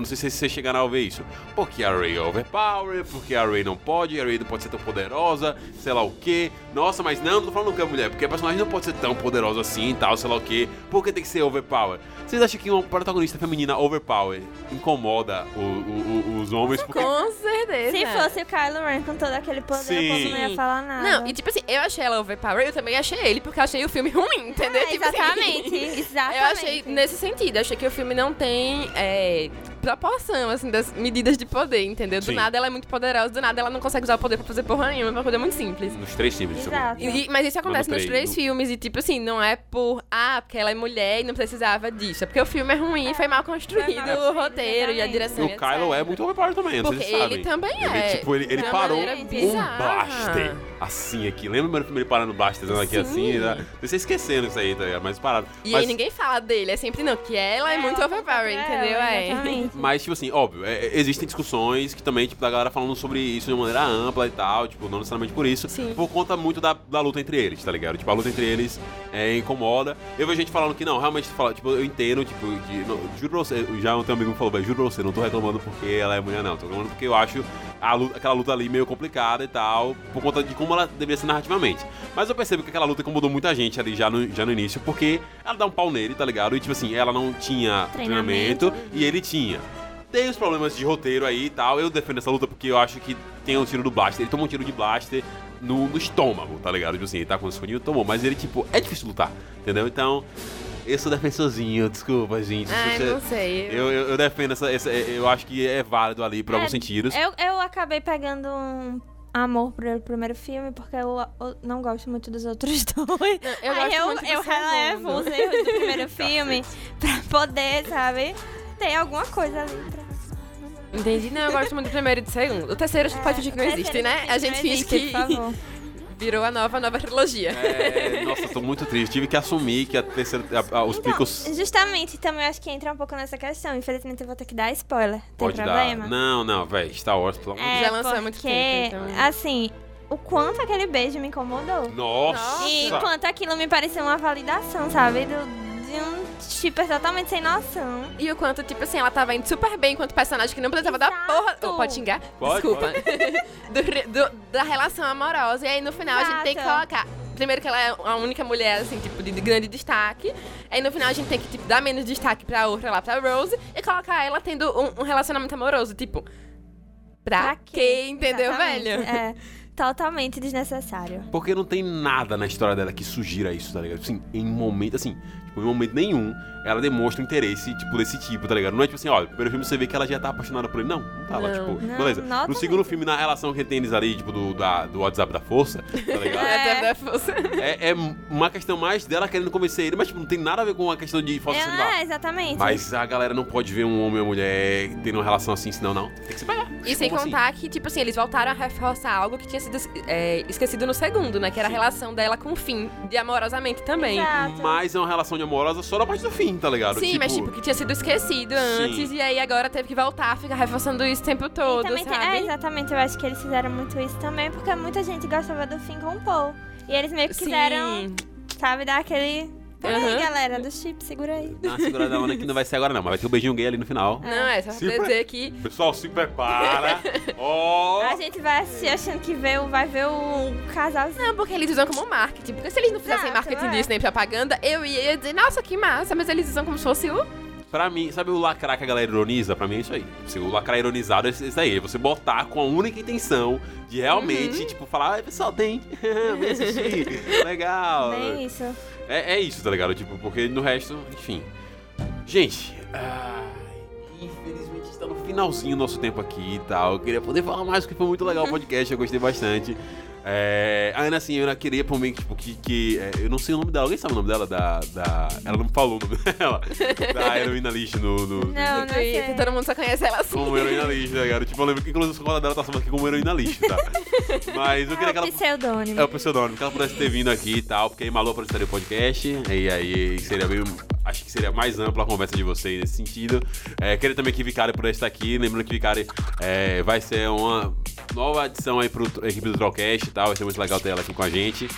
Não sei se vocês chegaram a ver isso. Porque a Rey é overpower, porque a Rey não pode, a Rey não pode ser tão poderosa, sei lá o quê. Nossa, mas não, não tô falando que é mulher, porque a personagem não pode ser tão poderosa assim e tal, sei lá o quê. Por que tem que ser overpower? Vocês acham que uma protagonista feminina overpower incomoda o- o- o- os homens? Porque Com certeza. Se fosse o Kylo Ren com todo aquele poder, Sim. o povo não ia falar nada. Não, e tipo assim, eu achei ela overpower, eu também achei ele, porque eu achei o filme ruim, entendeu? É, Tipo assim, exatamente, exatamente. Eu achei nesse sentido, eu achei que o filme não tem é, proporção, assim, das medidas de poder, entendeu? Do Sim. nada ela é muito poderosa, do nada ela não consegue usar o poder pra fazer porra nenhuma, é uma coisa muito simples. nos três filmes, Exato. E- mas isso acontece No nos três, no- filmes, e tipo assim, não é por, ah, porque ela é mulher e não precisava disso. É porque o filme é ruim e foi mal construído Foi mal o roteiro e a exatamente. direção. E o Kylo é muito overpower também, não sei se Porque vocês sabem. ele também Ele, é. tipo, ele, ele parou um blaster assim aqui. Lembra o primeiro filme ele parando o blaster dando aqui Sim. assim? Né? Vocês esquecendo isso aí, tá ligado? Mas parado. E mas, aí ninguém fala dele, é sempre não, que ela é, muito Ela overpower, contra entendeu? ela, É. Mas, tipo assim, óbvio, é- é- existem discussões que também, tipo, da galera falando sobre isso de uma maneira ampla e tal, tipo, não necessariamente por isso, Sim. por conta muito da, da luta entre eles, tá ligado? Tipo, a luta entre eles é, incomoda. Eu vejo gente falando que não, realmente, fala, tipo, eu entendo, tipo, que, não, juro pra você, já um teu amigo me falou, velho, juro pra você, não tô reclamando porque ela é mulher, não, tô reclamando porque eu acho luta- aquela luta ali meio complicada e tal, por conta de como ela deveria ser narrativamente. Mas eu percebo que aquela luta incomodou muita gente ali já no, já no início, porque ela dá um pau nele, tá ligado? E, tipo assim, ela não tinha treinamento, Treinamento. e ele tinha. Tem os problemas de roteiro aí e tal. Eu defendo essa luta porque eu acho que tem um tiro do blaster. Ele toma um tiro de blaster no, no estômago, tá ligado? Tipo assim, ele tá com o escondinho, tomou. Mas ele, tipo, é difícil lutar, entendeu? Então, eu sou defensorzinho, desculpa, gente. Ai, você- não sei. eu, eu, eu defendo essa, essa- Eu acho que é válido ali por É, alguns sentidos. Eu, eu acabei pegando um amor pelo primeiro filme, porque eu, eu não gosto muito dos outros dois. eu Aí gosto eu, eu relevo os erros do primeiro filme pra poder, sabe, ter alguma coisa ali pra... Entendi. Não, eu gosto muito do primeiro e do segundo. O terceiro a gente pode fingir que não existe, né? A gente finge que por favor. Virou a nova, nova trilogia. É, nossa, tô muito triste. Tive que assumir que a terceira, a- a- os Então, picos. justamente, também acho que entra um pouco nessa questão. Infelizmente, eu vou ter que dar spoiler. Tem Pode problema? dar. Não, não, velho. Star Wars, pelo amor de É, Já lançou há muito tempo, então. assim, o quanto aquele beijo me incomodou. Nossa! E quanto aquilo me pareceu uma validação, sabe? Do, de um shipper totalmente sem noção. E o quanto, tipo assim, ela tava indo super bem enquanto personagem que não precisava da Exato. porra. Oh, pode xingar? Pode, Desculpa. Do re- do- da relação amorosa. E aí no final a gente tem que Exato. colocar. Primeiro que ela é a única mulher, assim, tipo, de grande destaque. Aí no final a gente tem que, tipo, dar menos destaque pra outra lá, pra Rose, e colocar ela tendo um, um relacionamento amoroso. Tipo, pra, Pra quê? Entendeu, Exatamente. velho? É, totalmente desnecessário. Porque não tem nada na história dela que sugira isso, tá ligado? Assim, em um momento, assim, Tipo, em momento nenhum ela demonstra um interesse, tipo, desse tipo, tá ligado? Não é tipo assim, olha, no primeiro filme você vê que ela já tá apaixonada por ele. Não, não tava, Não. tipo, Não, beleza. No segundo filme, na relação que tem eles ali, tipo, do, da- do WhatsApp da força, tá ligado? É, da força. É, é uma questão mais dela querendo convencer ele, mas tipo, não tem nada a ver com a questão de força sexual. É, exatamente. Mas a galera não pode ver um homem e uma mulher tendo uma relação assim, senão não. Tem que se pegar. E sem assim? contar que, tipo assim, eles voltaram a reforçar algo que tinha sido é, esquecido no segundo, né? Que era a relação dela com o Finn, de amorosamente também. Exato. Mas é uma relação de amorosa só na parte do fim, tá ligado? Sim, mas tipo, que tinha sido esquecido antes, e aí agora teve que voltar a ficar reforçando isso o tempo todo, tem- sabe? é, exatamente, eu acho que eles fizeram muito isso também, porque muita gente gostava do Finn com o Paul. E eles meio que quiseram, Sim. sabe, dar aquele. Peraí, Aham. galera, do chip, segura aí. Dá uma segurada na onda que não vai ser agora, não, mas vai ter um beijinho gay ali no final. Não, é só pra pra- dizer que. Pessoal, se prepara. Ó! A gente vai assistir achando que vê, o- vai ver o casalzinho. Não, porque eles usam como marketing. Porque se eles não fizessem Exato, marketing é. disso nem propaganda, eu ia dizer, nossa, que massa, mas eles usam como se fosse o. Pra mim, sabe o lacrar que a galera ironiza? Pra mim é isso aí. Se o lacrar ironizado é isso aí. É você botar com a única intenção de realmente, Uhum. tipo, falar, ai, pessoal, tem. Vem assistir. Legal. Bem isso. É, é isso, tá ligado? Tipo, porque no resto, enfim. Gente, ai, infelizmente está no finalzinho do nosso tempo aqui e tal. Eu queria poder falar mais, porque foi muito legal o podcast, eu gostei bastante. É, ainda assim, eu ainda queria por mim, tipo, que. que é, eu não sei o nome dela. Alguém sabe o nome dela? Da. da ela não me falou o nome dela. da heroína lixo no. no Não, no não Twitter, todo mundo só conhece ela assim. como heroína lixo, tá ligado? Tipo, eu lembro que inclusive a conta dela tá falando aqui como heroína lixo, tá? Mas eu queria que É ela. o pseudônimo. É o pseudônimo, que ela pudesse ter vindo aqui e tal, porque aí Malu apareceria o podcast, e aí seria meio. Acho que seria mais ampla a conversa de vocês nesse sentido. É, queria também que Vicari pudesse estar aqui, lembrando que Vicari é, vai ser uma nova adição aí pro equipe do Trollcast e tal, vai ser muito legal ter ela aqui com a gente.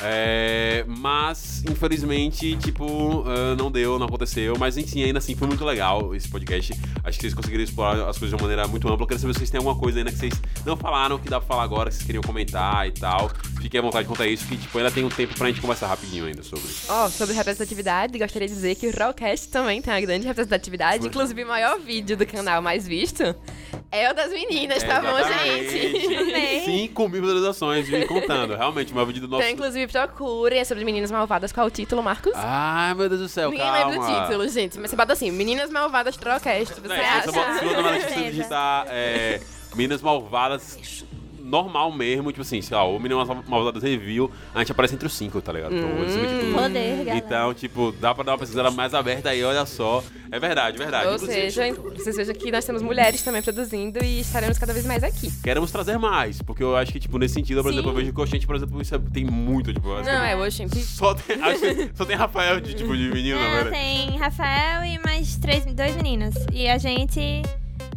É, mas, infelizmente, tipo, ah, não deu, não aconteceu, mas enfim, ainda assim foi muito legal esse podcast. Acho que vocês conseguiram explorar as coisas de uma maneira muito ampla. Eu queria saber se vocês têm alguma coisa ainda que vocês não falaram, que dá pra falar agora, que vocês queriam comentar e tal. Fiquem à vontade quanto a isso, que tipo, ainda tem um tempo pra gente conversar rapidinho ainda sobre. Ó, sobre representatividade, gostaria de dizer que o Rawcast também tem uma grande representatividade. Inclusive, o maior vídeo do canal mais visto é o das meninas, tá bom, gente? 5 mil visualizações, me contando. Realmente, o maior vídeo do nosso. Então, inclusive, procurem é sobre Meninas Malvadas. Qual é o título, Marcos? Ai, meu Deus do céu, Ninguém calma. lembra o título, gente. Mas você bota assim, Meninas Malvadas Trocast. Você Não, é, acha? se você digitar é, Minas Malvadas normal mesmo, tipo assim, sei lá, o Meninas Malvadas Review, a gente aparece entre os cinco, tá ligado? Então, Hum. assim, tipo, Poder, galera. Então, tipo, dá pra dar uma pesquisada mais aberta aí, olha só. É verdade, verdade. Ou Inclusive, seja, vocês vejam que nós temos mulheres também produzindo e estaremos cada vez mais aqui. Queremos trazer mais, porque eu acho que, tipo, nesse sentido, por Sim. exemplo, eu vejo que o Oxente, por exemplo, isso é- tem muito, tipo... Não, é, hoje, gente. Só tem, que só tem Rafael de, tipo, de menino, Não, velho. tem Rafael e mais três, dois meninos. E a gente.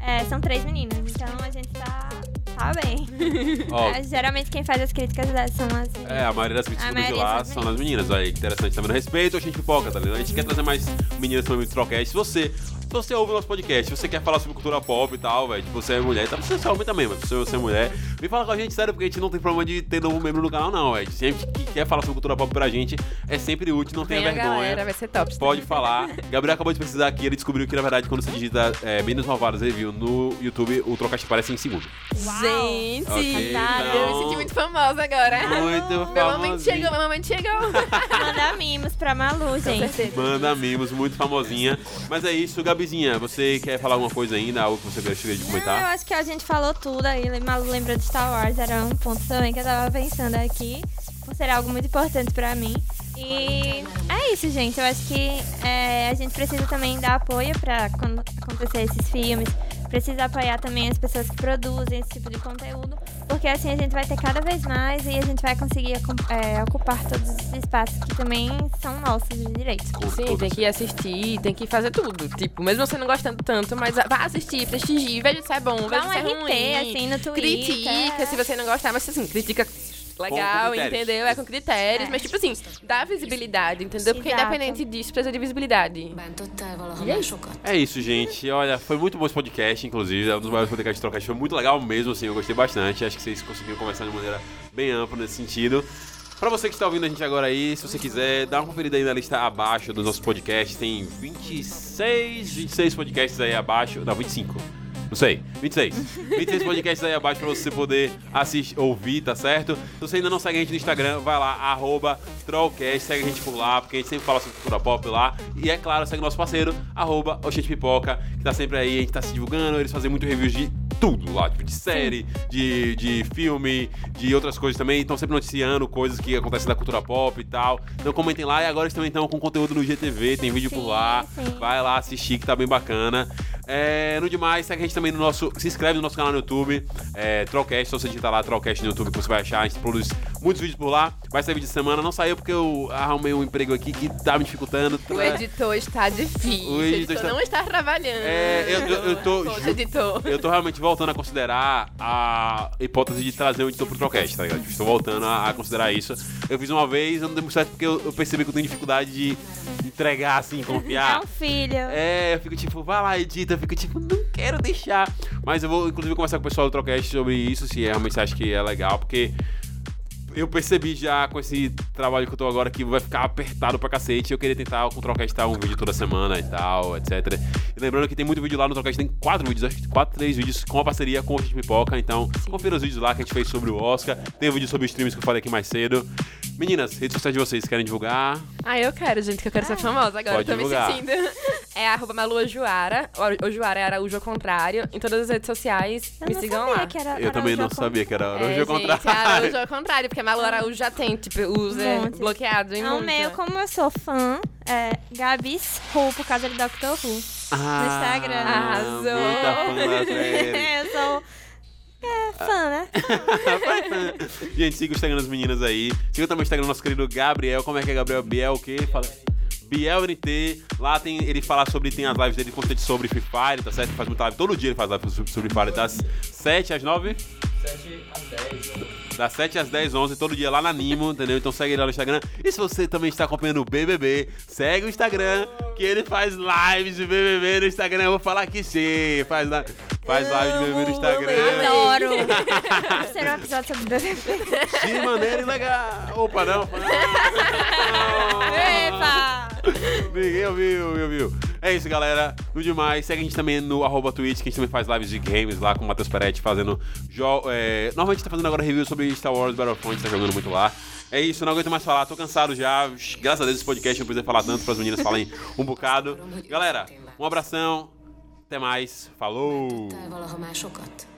é, são três meninas. Então a gente tá. Tá bem. Ó, É, geralmente quem faz as críticas são as meninas. É, a maioria das críticas A de maioria lá são são Tá tá. Se você, ouve o nosso podcast, se você quer falar sobre cultura pop e tal, velho, tipo, você é mulher, tá? Você é homem também, mas se você é mulher, vem falar com a gente, sério, porque a gente não tem problema de ter novo membro no canal, não, velho. Sempre que quer falar sobre cultura pop pra gente, é sempre útil, não tenha vergonha. galera, vai ser top. Pode falar. Gabriel acabou de pesquisar aqui, ele descobriu que, na verdade, quando você digita é, Meninas Malvadas Review no YouTube, o Trocast aparece em segundo. Gente, Ok, eu me senti muito famosa agora. Muito Meu momento chegou, meu momento chegou. Mandar mimos pra Malu, gente. Manda mimos, muito famosinha. Mas é isso, Gabizinha. Você quer falar alguma coisa ainda? Algo que você gostaria de Não, eu comentar? acho que a gente falou tudo aí. Malu lembrou de Star Wars, era um ponto também que eu tava pensando aqui. Por ser algo muito importante pra mim. E é isso, gente. Eu acho que é, a gente precisa também dar apoio pra quando acontecer esses filmes. Precisa apoiar também as pessoas que produzem esse tipo de conteúdo. Porque assim a gente vai ter cada vez mais e a gente vai conseguir é, ocupar todos os espaços que também são nossos de direito. Sim, tem que ir assistir, tem que fazer tudo. Tipo, mesmo você não gostando tanto, mas vá assistir, prestigie, veja se é bom, veja um se é RT ruim. assim no Twitter. Critica se você não gostar, mas assim, critica legal, entendeu? É com critérios, É. mas tipo assim, dá visibilidade, entendeu? Porque Exato. independente disso, precisa de visibilidade. É isso, gente. Olha, foi muito bom esse podcast, inclusive. É um dos maiores podcasts de trocas. Foi muito legal mesmo, assim. Eu gostei bastante. Acho que vocês conseguiram conversar de maneira bem ampla nesse sentido. Pra você que está ouvindo a gente agora aí, se você quiser, dá uma conferida aí na lista abaixo dos nossos podcasts. Tem 26, 26 podcasts aí abaixo. Não, 25. Não sei. 26. 26 podcasts aí abaixo pra você poder assistir, ouvir, tá certo? Se você ainda não segue a gente no Instagram, vai lá, arroba Trollcast, segue a gente por lá, porque a gente sempre fala sobre cultura pop lá. E é claro, segue nosso parceiro, arroba Oxente Pipoca, que tá sempre aí, a gente tá se divulgando, eles fazem muito reviews de tudo lá, tipo de série, de, de filme, de outras coisas também. Estão sempre noticiando coisas que acontecem da cultura pop e tal. Então comentem lá e agora eles também estão com conteúdo no GTV, tem vídeo por Sim, lá. sim. Vai lá assistir que tá bem bacana. É, no demais, segue a gente também no nosso. Se inscreve no nosso canal no YouTube, é, Trollcast, só você digitar lá Trollcast no YouTube que você vai achar. A gente produz muitos vídeos por lá. Vai sair vídeo de semana. Não saiu porque eu arrumei um emprego aqui que tá me dificultando. O editor está difícil. O O editor editor está- não está trabalhando. É, eu, eu, eu tô. Poxa, editor. Eu tô realmente voltando a considerar a hipótese de trazer um editor pro Trollcast, tá ligado? Estou voltando a, a considerar isso. Eu fiz uma vez, não deu muito certo porque eu, eu percebi que eu tenho dificuldade de entregar, assim, É confiar. um filho. É, eu fico tipo, vai lá, edita, eu fico tipo, não quero deixar. Mas eu vou, inclusive, conversar com o pessoal do Trocast sobre isso, se realmente você acha que é legal, porque eu percebi já com esse trabalho que eu tô agora que vai ficar apertado pra cacete. Eu queria tentar com o Trocast um vídeo toda semana e tal, etc. E lembrando que tem muito vídeo lá no Trocast, tem quatro vídeos, acho que quatro, três vídeos com a parceria com o Pipoca. Então, confira os vídeos lá que a gente fez sobre o Oscar. Tem o vídeo sobre os streams que eu falei aqui mais cedo. Meninas, redes sociais de vocês querem divulgar? Ah, eu quero, gente, que eu quero ser famosa agora. Pode tô divulgar. me sentindo. É arroba Malua Juara. O o Juara é Araújo ao contrário. Em todas as redes sociais. Eu me não sigam sabia lá. que era Eu também Araújo não ao sabia que era É, hoje ao gente, contrário. Araújo ao contrário, porque a Malu Araújo já tem, tipo, user Monte. bloqueado em É o muito. meu, como eu sou fã, é Gabis Who, por causa de Doctor Who. Ah, Instagram. Arrasou. Muita fã eu sou. É, fã, né? Gente, siga o Instagram das meninas aí. Siga também o Instagram do nosso querido Gabriel. Como é que é, Gabriel? Biel o quê? Fala. Biel NT. Lá tem, ele fala sobre, tem as lives dele constante sobre Free Fire, tá certo? Ele faz muita live. Todo dia ele faz live sobre sobre Free Fire, das 7 às 9? 7 às 10. Das 7 às 10, 11, todo dia lá na Nimo, entendeu? Então segue ele lá no Instagram. E se você também está acompanhando o BBB, segue o Instagram, que ele faz lives de BBB no Instagram. Eu vou falar que sim, faz, la- faz live de BBB no Instagram. Adoro. Será um episódio sobre BBB. De maneira ilegal. Opa, não. não. Epa! Ninguém ouviu, ouviu, ouviu. É isso, galera. No demais, segue a gente também no arroba Twitch, que a gente também faz lives de games lá com o Matheus Peretti fazendo. Jo é... Normalmente tá fazendo agora review sobre Star Wars Battlefront, tá jogando muito lá. É isso, não aguento mais falar, tô cansado já. Graças a Deus esse podcast não precisa falar tanto para as meninas falarem um bocado. Galera, um abração, até mais, falou! másokat.